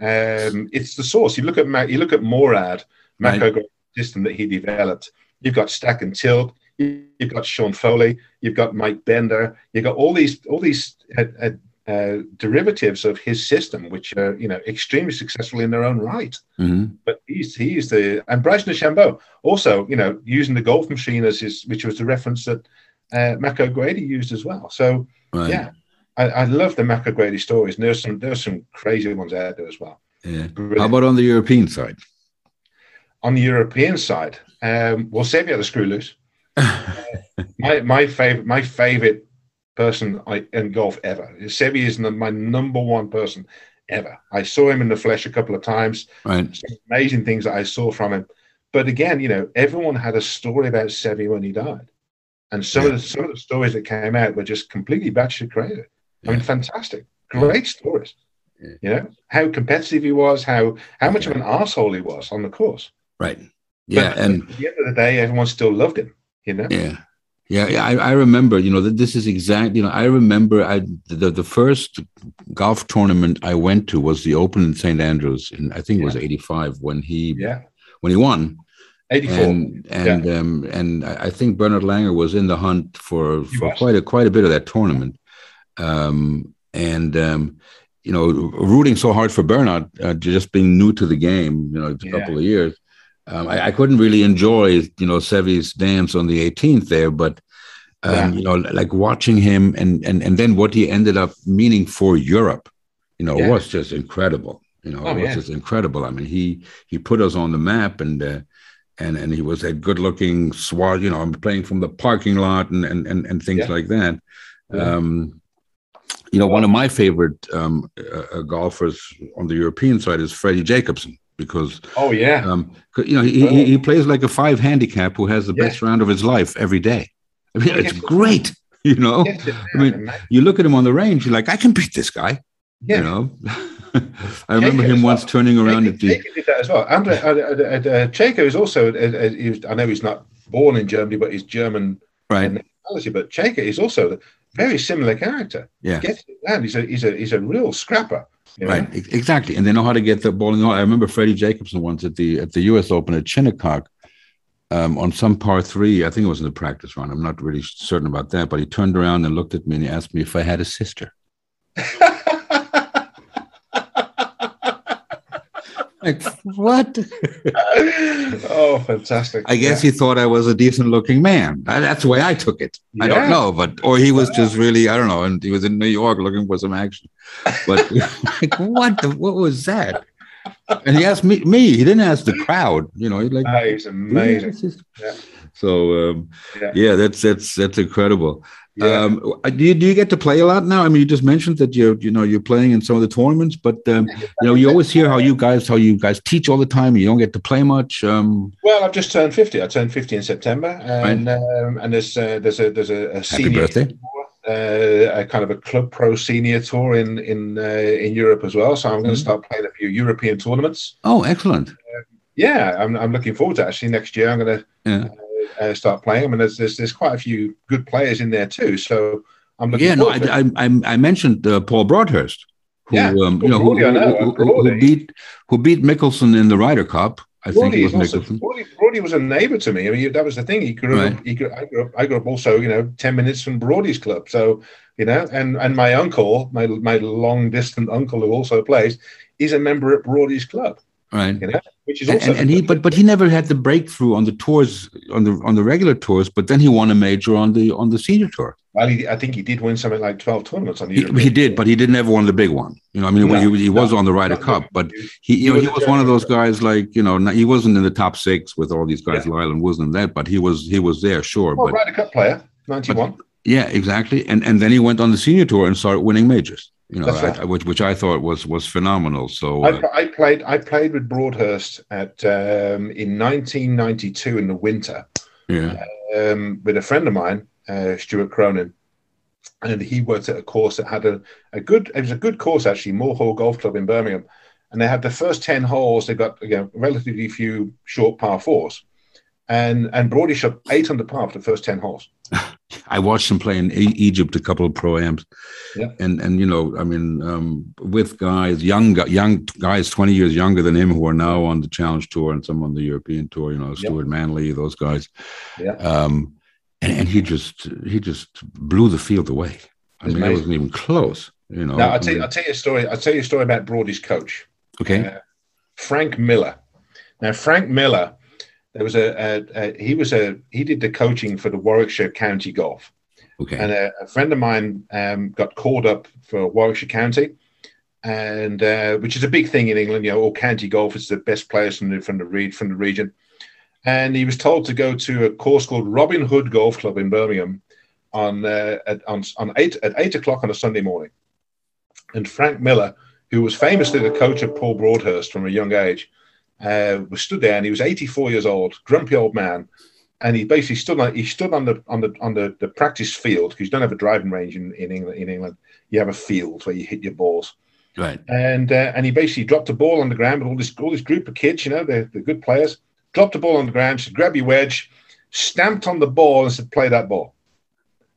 Um, it's the source. You look at Mac, you look at Morad, Mac right. O'Grady system that he developed. You've got stack and tilt. You've got Sean Foley. You've got Mike Bender. You've got all these all these uh, uh, uh, derivatives of his system, which are you know extremely successful in their own right. Mm-hmm. But he's he's the and Bryson DeChambeau also you know using the golf machine as his, which was the reference that uh, Mac O'Grady used as well. So right. yeah, I, I, love the Mac O'Grady stories. And there's some there's some crazy ones out there as well. Yeah. Brilliant. How about on the European side? On the European side, um, well, Seve had the screw loose. uh, my my favorite my favorite person I, in golf ever. Seve is my number one person ever. I saw him in the flesh a couple of times. Right. amazing things that I saw from him. But again, you know, everyone had a story about Seve when he died. And some yeah. of the some of the stories that came out were just completely batshit crazy. Yeah. I mean, fantastic, great yeah. stories. You know how competitive he was, how how much of an asshole he was on the course. Right. Yeah, but and at the end of the day, everyone still loved him. You know. Yeah. Yeah, yeah, I, I remember. You know that this is exactly, You know, I remember. I the the first golf tournament I went to was the Open in St Andrews, and I think it was '85 when he yeah when he won. 84. And and Yeah. um, and I think Bernard Langer was in the hunt for, for quite a quite a bit of that tournament. Um, and um, you know, rooting so hard for Bernard, uh, just being new to the game, you know, a Yeah. couple of years. Um, I, I couldn't really enjoy, you know, Seve's dance on the 18th there, but um, Yeah. you know, like watching him and and and then what he ended up meaning for Europe, you know, was just incredible. You know, Oh, it was just incredible. I mean, he he put us on the map, and uh, and and he was that good-looking swat. You know, I'm playing from the parking lot and and and, and things Yeah. like that. Yeah. Um, you know, one of my favorite um, uh, uh, golfers on the European side is Freddie Jacobson because Oh yeah. um, you know he, he he plays like a five handicap who has the Yeah. best round of his life every day. I mean, it's great. You know, I mean, you look at him on the range, you're like, I can beat this guy. You know, I remember Jacob him once turning around Jacob, at the that as well. And uh, uh, uh, uh, Jacob is also, was, I know he's not born in Germany, but he's German right. nationality. But Jacob is also a very similar character. Yeah. Gets it down. He's a he's a he's a real scrapper. you know? Right, exactly, and they know how to get the ball in the hole. I remember Freddie Jacobson once at the at the U.S. Open at Shinnecock um, on some par three. I think it was in the practice round. I'm not really certain about that, but he turned around and looked at me and he asked me if I had a sister. Like what? oh, fantastic! I guess Yeah. he thought I was a decent looking man. I- That's the way I took it. I don't know, but or he was just really I don't know, and he was in New York looking for some action. But like, what? The, what was that? And he asked me. Me. He didn't ask the crowd. You know, he like Ah, he's amazing. Yeah. Yeah. So um, Yeah. yeah. that's that's that's incredible. Yeah. Um, do you do you get to play a lot now? I mean, you just mentioned that you you know you're playing in some of the tournaments, but um, you know you always hear how you guys how you guys teach all the time. You don't get to play much. Um, Well, I've just turned fifty. I turned fifty in September, and um, and there's uh, there's a there's a, a happy senior birthday! tour, uh, a kind of a club pro senior tour in in uh, in Europe as well. So I'm going Mhm. to start playing a few European tournaments. Oh, excellent! Yeah, I'm, I'm looking forward to actually next year. I'm going to Yeah. Uh, start playing. I mean, there's, there's there's quite a few good players in there too. So I'm looking. Yeah, no, to I. I, I, I mentioned uh, Paul Broadhurst, who Yeah, um, you know who, Brody, I know, who, who, who beat who beat Mickelson in the Ryder Cup. I think Brody it is was also, Mickelson. Brody, Brody was a neighbour to me. I mean, that was the thing. He grew up. He grew, I grew up. I grew up also. You know, ten minutes from Brody's club. So you know, and and my uncle, my my long distant uncle who also plays, is a member at Brody's club. Right. You know, which is And, also and, and he but but he never had the breakthrough on the tours on the on the regular tours but then he won a major on the on the senior tour. Well, he, I think he did win something like twelve tournaments on the. he, he did but he didn't ever win the big one. You know i mean No, he, he was no, on the Ryder no, Cup but he you know was he was one of those guys like you know he wasn't in the top six with all these guys Lyle and Woosnam that but he was he was there sure Well, but Ryder Cup player, ninety-one. yeah exactly and and then he went on the senior tour and started winning majors you know right. I, I- which which i thought was was phenomenal so I, uh, pl- I played. I played with Broadhurst at um, in 1992 in the winter yeah um, with a friend of mine, uh, Stuart Cronin, and he worked at a course that had a, a good. It was a good course actually, Moor Hall Golf Club in Birmingham, and they had the first ten holes. They got you know, relatively few short par fours, and and Brody shot eight under par for the first ten holes. I watched him play in e- Egypt a couple of pro ams, Yeah. and and you know, I mean, um, with guys, young young guys, twenty years younger than him, who are now on the Challenge Tour and some on the European Tour. You know, Yeah. Stuart Manley, those guys. Yeah. Um, and, and he just he just blew the field away. I It's mean, it wasn't even close. You know. Now I I'll tell, you, I'll tell you a story. I'll tell you a story about Brody's coach. okay. uh, Frank Miller. Now, Frank Miller, there was a, a, a he was a he did the coaching for the Warwickshire County Golf, Okay. and a, a friend of mine um, got called up for Warwickshire County, and uh, which is a big thing in England. You know, all county golf is the best players from the from the read from the region, and he was told to go to a course called Robin Hood Golf Club in Birmingham on uh, at, on on eight at eight o'clock on a Sunday morning, and Frank Miller who was famously the coach of Paul Broadhurst from a young age, uh, was stood there and he was 84 years old, grumpy old man. And he basically stood on he stood on the on the on the, the practice field because you don't have a driving range in, in England in England. You have a field where you hit your balls. right. And uh, and he basically dropped a ball on the ground with all this all this group of kids, you know, they're, they're good players, dropped a ball on the ground, said, grab your wedge, stamped on the ball and said, play that ball.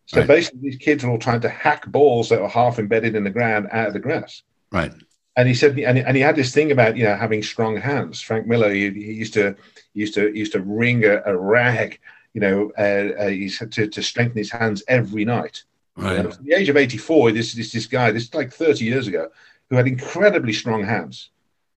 So Right. basically, these kids are all trying to hack balls that are half embedded in the ground out of the grass. Right. And he said, and, and he had this thing about you know having strong hands. Frank Miller, he, he used to he used to he used to wring a, a rag, you know, uh, uh, he's had to, to strengthen his hands every night. Right. The age of 84, this this this guy, this is like 30 years ago, who had incredibly strong hands.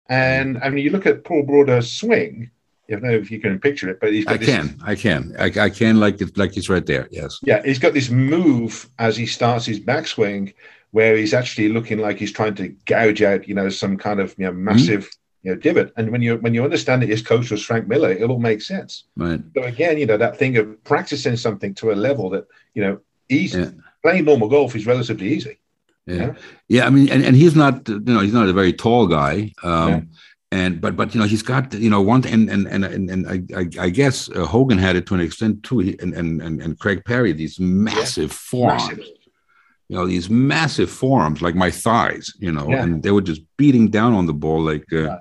And I mean, you look at Paul Broadhurst's swing. I don't know if you can picture it, but he's got I this, can. I can. I, I can like it like it's right there. Yes. Yeah, he's got this move as he starts his backswing, where he's actually looking like he's trying to gouge out, you know, some kind of you know massive you know divot. And when you when you understand that his coach was Frank Miller, it all makes sense. Right. So again, you know, that thing of practicing something to a level that you know easy. Yeah. Playing normal golf is relatively easy. Yeah. Yeah. Yeah. I mean, and, and he's not, you know, he's not a very tall guy. Um, Yeah. And but but you know he's got you know one and and and and, and I, I I guess uh, Hogan had it to an extent too he, and, and and and Craig Parry these massive forearms Massive. You know these massive forearms like my thighs you know Yeah. and they were just beating down on the ball like uh, Right.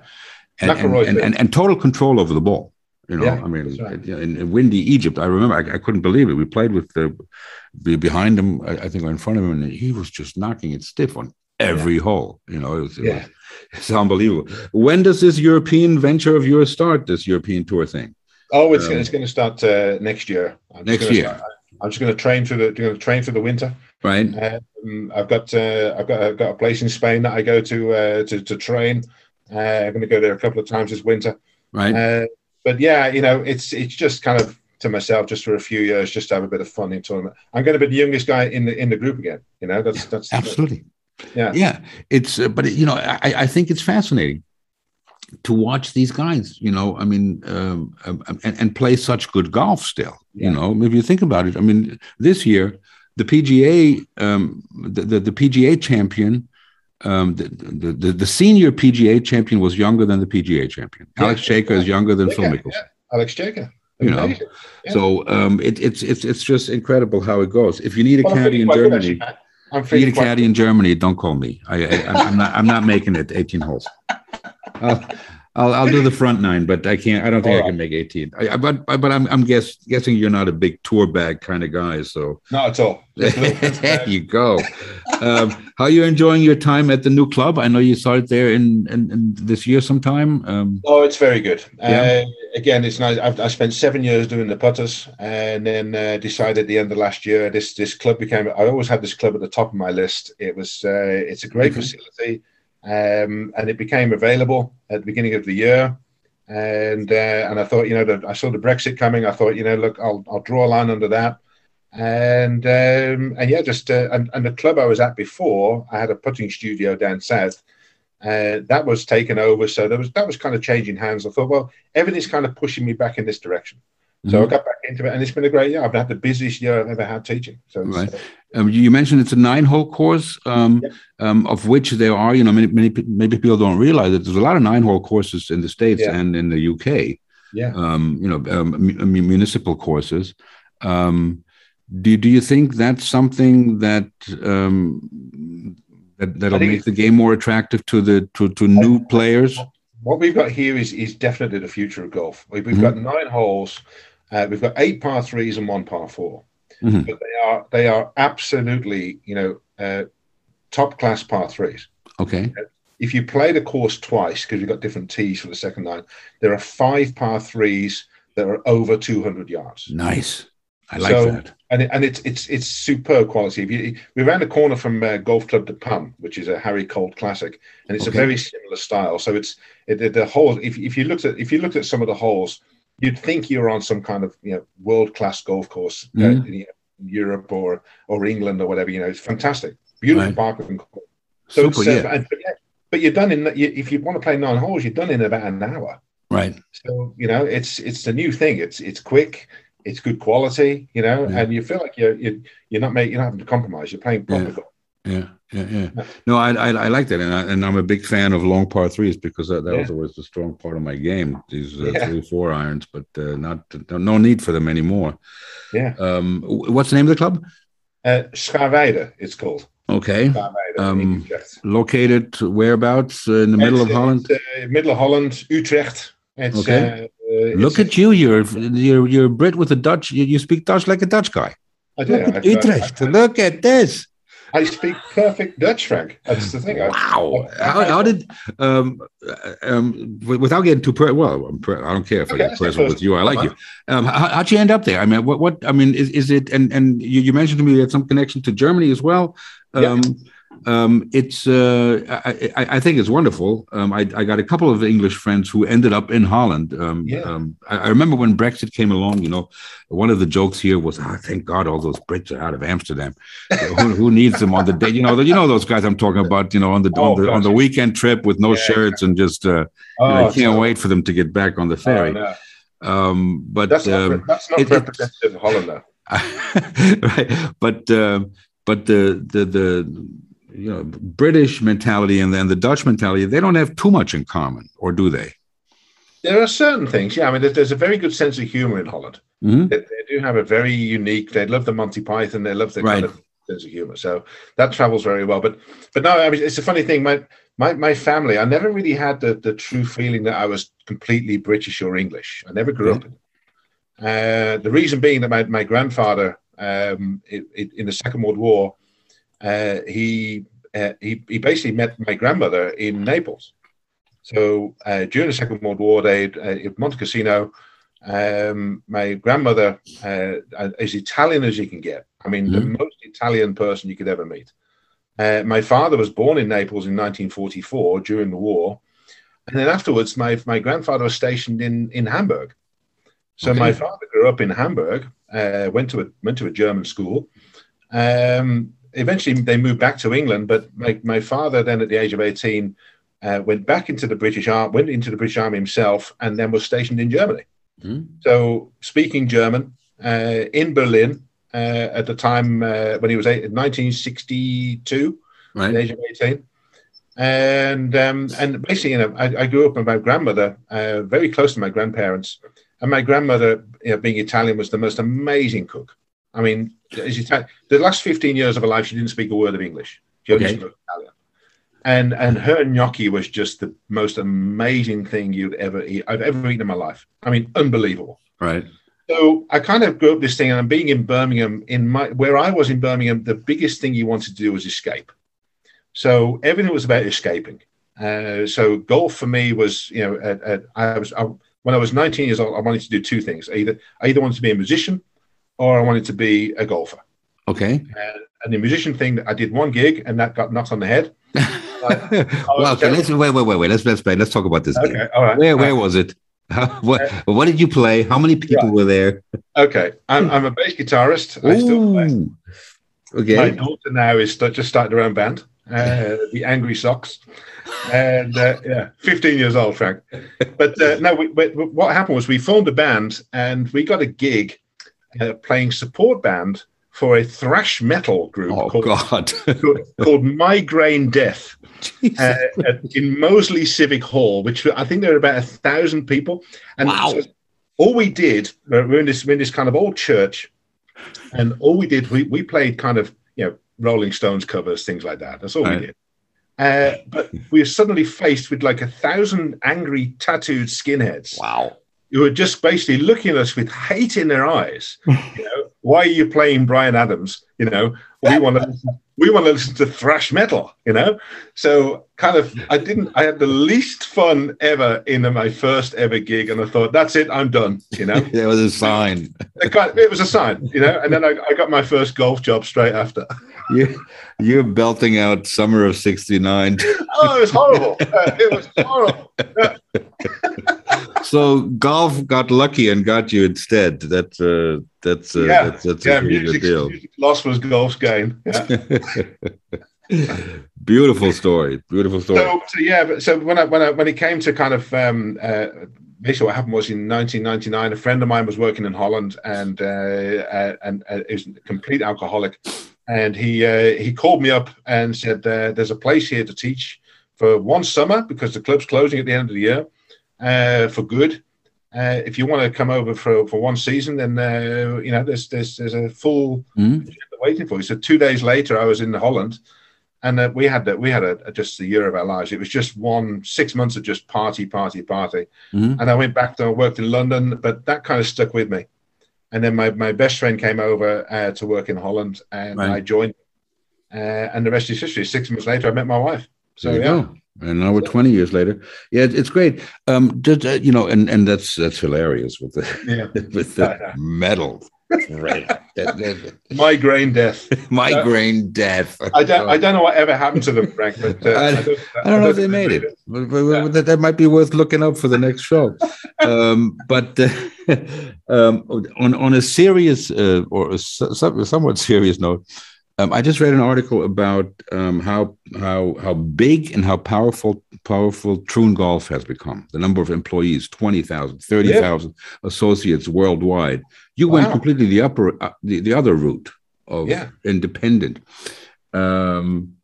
and, and, and, and, and total control over the ball you know Yeah, I mean right. in, in windy Egypt I remember I, I couldn't believe it we played with the behind him I, I think or in front of him and he was just knocking it stiff on every hole you know it was, it Yeah. was it's unbelievable when does this European venture of yours start this European tour thing Oh, it's Um, it's going to start uh, next year. I'm Next year. start- I'm just going to train through the going to train through the winter. right Um, I've got uh, I've got I've got a place in Spain that I go to uh, to to train. Uh, I'm going to go there a couple of times this winter. right Uh, but yeah, you know, it's it's just kind of to myself just for a few years, just to have a bit of fun in tournament. I'm going to be the youngest guy in the in the group again. You know, that's that's absolutely Yeah. yeah it's uh, but you know I, I think it's fascinating to watch these guys you know i mean um, um, and, and play such good golf still Yeah. you know if you think about it i mean this year the pga um, the, the, the pga champion um, the, the, the, senior PGA champion was younger than the PGA champion. Yeah. Alex Čejka is younger than Phil Mickelson. yeah. Alex Čejka. You know, Yeah. So um, it, it's it's it's just incredible how it goes. If you need a Well, caddy in Germany. I'm if you need a caddy in Germany, don't call me. I, I I'm not I'm not making it 18 holes. I'll, I'll I'll do the front nine, but I can't. I don't think I can make 18. I, but but I'm I'm guess guessing you're not a big tour bag kind of guy. So Not at all. Just a little bit, there you go. Um, how are you enjoying your time at the new club? I know you started there in, in, in this year sometime. Um, Oh, it's very good. Yeah. Uh, again, it's nice. I've, I spent seven years doing the putters, and then uh, decided at the end of last year this this club became. I always had this club at the top of my list. It was. Uh, it's a great Okay. facility, um, and it became available at the beginning of the year. And uh, and I thought, you know, that I saw the Brexit coming. I thought, you know, look, I'll I'll draw a line under that. And um, and yeah, just uh, and, and the club I was at before, I had a putting studio down south. Uh, that was taken over, so there was that was kind of changing hands. I thought, well, everything's kind of pushing me back in this direction. So I Mhm. got back into it, and it's been a great year. I've had the busiest year I've ever had teaching. So Right. uh, um, you mentioned it's a nine-hole course, um, um, of which there are, you know, many, many maybe people don't realize that there's a lot of nine-hole courses in the states Yeah. and in the UK. yeah. um, you know, um, mu- mu- municipal courses. Um, do do you think that's something that um, that that'll make the game more attractive to the to, to new players? What we've got here is is definitely the future of golf. We- We've Mhm. got nine holes. Uh, we've got eight par threes and one par 4 Mhm. but they are they are absolutely you know uh, top class par threes. Okay, If you play the course twice because you've got different tees for the second nine, there are five par threes that are over two hundred yards. nice. I like So- that. and it, and it's it's it's superb quality. If you we're around the corner from uh, Golf Club de Pan, which is a Harry Colt classic, and it's Okay. a very similar style. So it's it, the, the holes. If if you looked at if you looked at some of the holes, you'd think you're on some kind of you know world class golf course uh, Mhm. in Europe or or England or whatever. You know, it's fantastic, beautiful Right. parking. So Super, uh, yeah, and, but, you're done in you, if you want to play nine holes, you're done in about an hour. right. So you know, it's it's the new thing. It's it's quick, it's good quality, you know, Yeah. and you feel like you're you're, you're not making you're not having to compromise. You're playing proper Yeah. golf. Yeah, yeah, yeah. Yeah. No, I, I, I like that, and, I, and I'm a big fan of long par threes because that, that was always the strong part of my game. These uh, Yeah. three, four irons, but uh, not no, need for them anymore. Yeah. Um, what's the name of the club? Uh, Schaarweide, it's called. Okay. Um. Located whereabouts uh, in the middle of uh, Holland? uh, middle of Holland, Utrecht. It's, Okay. uh, uh, Look it's- at you! You're you're you're Brit with a Dutch. You, you speak Dutch like a Dutch guy. I do. Look at Utrecht. Look at this. I speak perfect Dutch, Frank. That's the thing. Wow. how, how did, um, um, without getting too, per- well, per- I don't care if okay, I get personal with you. I like you. Um, how, how'd you end up there? I mean, what, what, I mean, is, is it, and, and you, you mentioned to me you had some connection to Germany as well. Um, yeah um, it's uh, I, I, think it's wonderful. Um, I, I, got a couple of English friends who ended up in Holland. Um, yeah. Um, I, I, remember when Brexit came along. You know, one of the jokes here was, oh, "Thank God all those Brits are out of Amsterdam. who, who, needs them on the day? You know, the, you know those guys I'm talking about. You know, on the oh, on the, on the weekend trip with no yeah, shirts and just uh, oh, you know, I can't wait for them to get back on the ferry. Oh, no. Um, but that's not, um, that's not it, representative of Holland, right? But uh, but the the the you know British mentality and then the Dutch mentality, they don't have too much in common, or do they? There are certain things, yeah. I mean, there's a very good sense of humor in Holland. Mm-hmm. They, they, do have a very unique. They love the Monty Python. They love the right. kind of sense of humor. So that travels very well. But but no, I mean, it's a funny thing. My my my family, I never really had the the true feeling that I was completely British or English. I never grew yeah. up in. Uh, the reason being that my my grandfather, um, it, it, in the Second World War, uh, he, uh, he he basically met my grandmother in Naples. So uh, during the Second World War, they uh, at Monte Cassino. Um, my grandmother uh, as Italian as you can get. I mean, mm-hmm. the most Italian person you could ever meet. Uh, my father was born in Naples in 1944 during the war, and then afterwards, my my grandfather was stationed in in Hamburg. So okay. my father grew up in Hamburg, uh, went to a went to a German school. Um, eventually they moved back to England, but my, my father then at the age of 18 uh, went back into the British Army, went into the British Army himself, and then was stationed in Germany. Mm. So speaking German uh, in Berlin uh, at the time uh, when he was eight, 1962, right. at the age of 18. And um, and basically, you know, I, I, grew up with my grandmother, uh, very close to my grandparents, and my grandmother, you know, being Italian, was the most amazing cook. I mean, the last 15 years of her life, she didn't speak a word of English. She only okay. spoke Italian. And, and her gnocchi was just the most amazing thing you'd ever eat, I've ever eaten in my life. I mean, unbelievable. Right. So I kind of grew up this thing, and I'm being in Birmingham. In my where I was in Birmingham, the biggest thing you wanted to do was escape. So everything was about escaping. Uh, so golf for me was, you know, at, at, I was I, when I was 19 years old, I wanted to do two things. Either I either wanted to be a musician or I wanted to be a golfer. Okay. And, and the musician thing, I did one gig and that got knocked on the head. well, okay, let's wait, wait, wait, wait. Let's let's play. Let's talk about this. Okay, gig. all right. Where where was it? what uh, what did you play? How many people were there? Okay, I'm, I'm a bass guitarist. I still play. Okay. My daughter now is just starting her own band, uh, the Angry Socks, and uh, yeah, 15 years old, Frank. But uh, no, we, we, what happened was we formed a band and we got a gig uh, playing support band for a thrash metal group oh, called, God. called, Migraine Death uh, in Moseley Civic Hall, which I think there were about a thousand people. And wow. so all we did, uh, we're in this, we're in this kind of old church, and all we did, we, we played kind of, you know, Rolling Stones covers, things like that. That's all right. we did. Uh, but we were suddenly faced with like a thousand angry tattooed skinheads. Wow who were just basically looking at us with hate in their eyes. You know, why are you playing Bryan Adams? You know, we want to listen, we want to listen to thrash metal. You know, so kind of I didn't. I had the least fun ever in my first ever gig, and I thought that's it. I'm done. You know, it was a sign. It was a sign. You know, and then I, I got my first golf job straight after. You you're belting out "Summer of '69." oh, it was horrible. Uh, it was horrible. So golf got lucky and got you instead. That uh, that's uh, yeah, that's, that's yeah, a pretty good deal. Loss was golf's gain. Yeah. Beautiful story. Beautiful story. So, so, yeah, but so when I when I when it came to kind of um, uh, basically what happened was in 1999, a friend of mine was working in Holland and uh, uh, and uh, is a complete alcoholic, and he uh, he called me up and said uh, there's a place here to teach for one summer because the club's closing at the end of the year uh, for good. Uh, if you want to come over for, for one season, then uh, you know there's there's there's a full mm. waiting for you. So two days later, I was in Holland, and uh, we had that we had a, a, just a year of our lives. It was just one six months of just party, party, party. Mm. And I went back to I worked in London, but that kind of stuck with me. and then my, my best friend came over uh, to work in Holland, and right. I joined. Uh, and the rest is history. Six months later, I met my wife. So yeah. Go. And now we're 20 years later. Yeah, it's great. Um, just, uh, you know, and, and that's that's hilarious with the yeah. with the metal right. Migraine death. Migraine death. I don't. I don't know what ever happened to them, Frank. But uh, I, I, don't, I, don't, know if they made it. it. But, but, yeah. that, that might be worth looking up for the next show. um, but uh, um, on on a serious uh, or a somewhat serious note, um, I just read an article about um, how how how big and how powerful powerful Troon Golf has become. The number of employees 20,000, 30,000 yeah. associates worldwide. You wow. went completely the upper uh, the, the other route of yeah. independent. Um,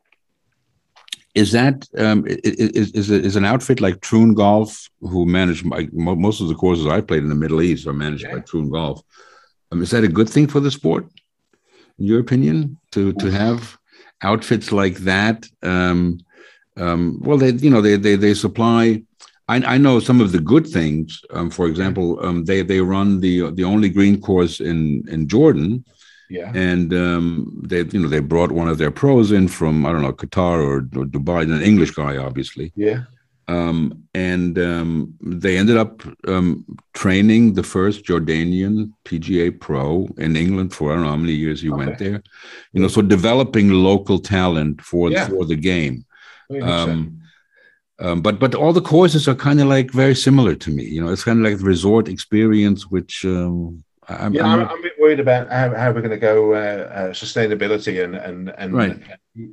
is that um, is, is, is an outfit like Troon Golf, who managed my, most of the courses I played in the Middle East, are managed yeah. by Troon Golf? Um, is that a good thing for the sport? In your opinion, to to have outfits like that? Um, um, well, they you know they they they supply. I, I know some of the good things. Um, for example, um, they they run the the only green course in in Jordan. Yeah. And um, they, you know, they brought one of their pros in from I don't know Qatar or, or Dubai, an English guy, obviously. Yeah. Um, and um, they ended up um, training the first Jordanian PGA pro in England for I don't know how many years he okay. went there. You know, so developing local talent for yeah. for the game. Um, um, but but all the courses are kind of like very similar to me. You know, it's kind of like the resort experience, which um, I'm, yeah, I'm, I'm, a bit worried about how, how we're going to go uh, uh, sustainability and and and, right.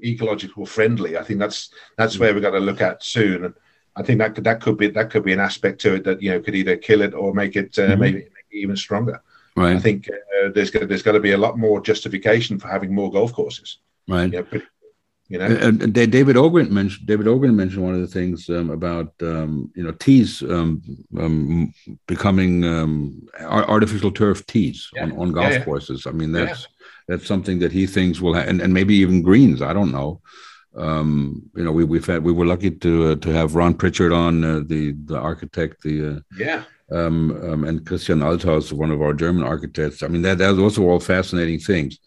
ecological friendly. I think that's that's mm. where we've got to look at soon. And I think that could, that could be that could be an aspect to it that you know could either kill it or make it uh, mm-hmm. maybe make it even stronger. Right. I think uh, there's got, there's got to be a lot more justification for having more golf courses. Right. You know, pretty, you know? Uh, David Ogren mentioned David Ogren mentioned one of the things um, about um, you know tees um, um becoming um, artificial turf tees yeah. on, on golf yeah, yeah. courses. I mean that's that's something that he thinks will ha- and, and maybe even greens. I don't know um, you know, we we've had we were lucky to uh, to have Ron Prichard on uh, the the architect, the uh, yeah, um, um, and Christian Althaus, one of our German architects. I mean, that that's also all fascinating things.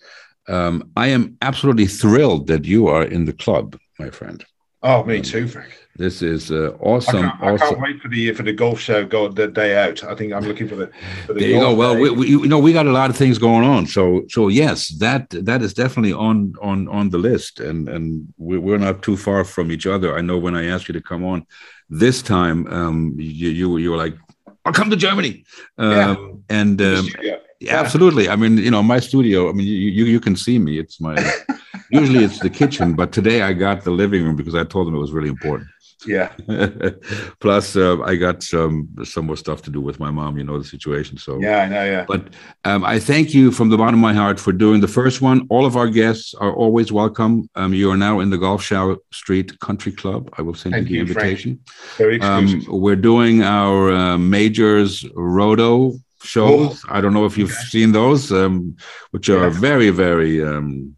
Um, I am absolutely thrilled that you are in the club, my friend. Oh, me too, Frank. This is uh, awesome. I can't, I can't, wait for the for the golf show go the day out. I think I'm looking for the. For the there you go. Well, we, we, you know we got a lot of things going on, so so yes, that that is definitely on on on the list, and and we're not too far from each other. I know when I asked you to come on this time, um, you you, you were like, "I'll come to Germany," um, yeah. and um, yeah. absolutely. I mean, you know, my studio. I mean, you you, you can see me. It's my. usually it's the kitchen, but today I got the living room because I told them it was really important. Yeah. Plus, uh, I got some some more stuff to do with my mom. You know the situation. So yeah, I know. Yeah. But um, I thank you from the bottom of my heart for doing the first one. All of our guests are always welcome. Um, you are now in the Golf Shower Street Country Club. I will send thank you the invitation. Very um. Um, we're doing our uh, majors roto shows. Oh. I don't know if you've okay. seen those, um, which are yeah. very very um,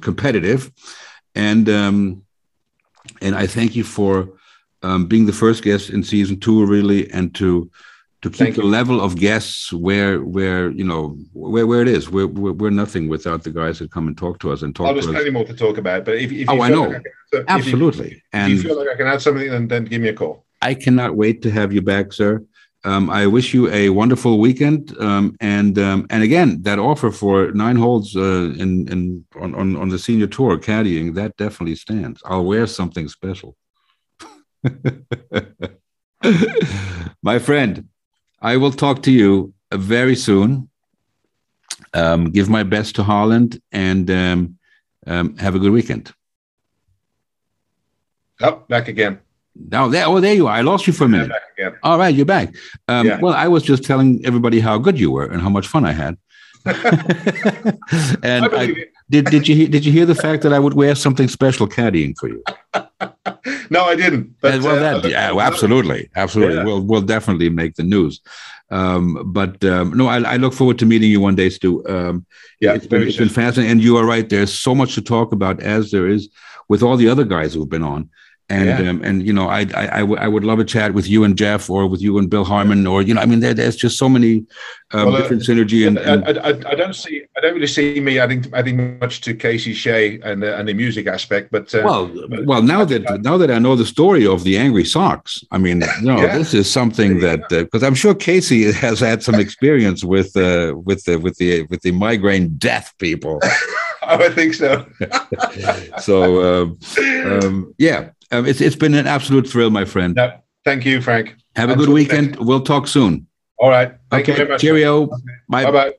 competitive, and and I thank you for um, being the first guest in season two, really, and to to keep thank the you. level of guests where where you know where where it is. We're, we're, we're nothing without the guys that come and talk to us and talk. Oh, there's plenty more to talk about, but if, if oh, I know, like I absolutely, if you, and if you feel like I can add something, then then give me a call. I cannot wait to have you back, sir. Um, I wish you a wonderful weekend. Um, and um, and again, that offer for nine holes uh, in in on, on, on the senior tour caddying that definitely stands. I'll wear something special. My friend, I will talk to you very soon. Um, give my best to Holland and um, um, have a good weekend. Oh, back again. Now there, oh, there you are. I lost you for a minute. All right, you're back. Um, yeah. Well, I was just telling everybody how good you were and how much fun I had. and I I, did did you did you hear the fact that I would wear something special caddying for you? no, I didn't. But, well, uh, that yeah, absolutely, absolutely. Yeah. We'll we'll definitely make the news. Um, but um, no, I, I, look forward to meeting you one day, Stu. Um, yeah, it's been, it's been fascinating, and you are right. There's so much to talk about, as there is with all the other guys who've been on. And yeah. um, and you know I, I I, w- I would love a chat with you and Jeff or with you and Bill Harmon or you know I mean there, there's just so many um, well, uh, different synergy and, and I, I, I, don't see I don't really see me adding adding much to Casey Shea and uh, and the music aspect but uh, well but, well now that now that I know the story of the Angry Sox I mean you know yeah. this is something that because uh, I'm sure Casey has had some experience with uh, with the with the with the migraine death people. oh, I think so. so um, um, yeah, um, it's it's been an absolute thrill, my friend. Thank you, Frank. Have a good weekend. We'll talk soon. All right. Thank okay. Cheerio. Bye. Bye.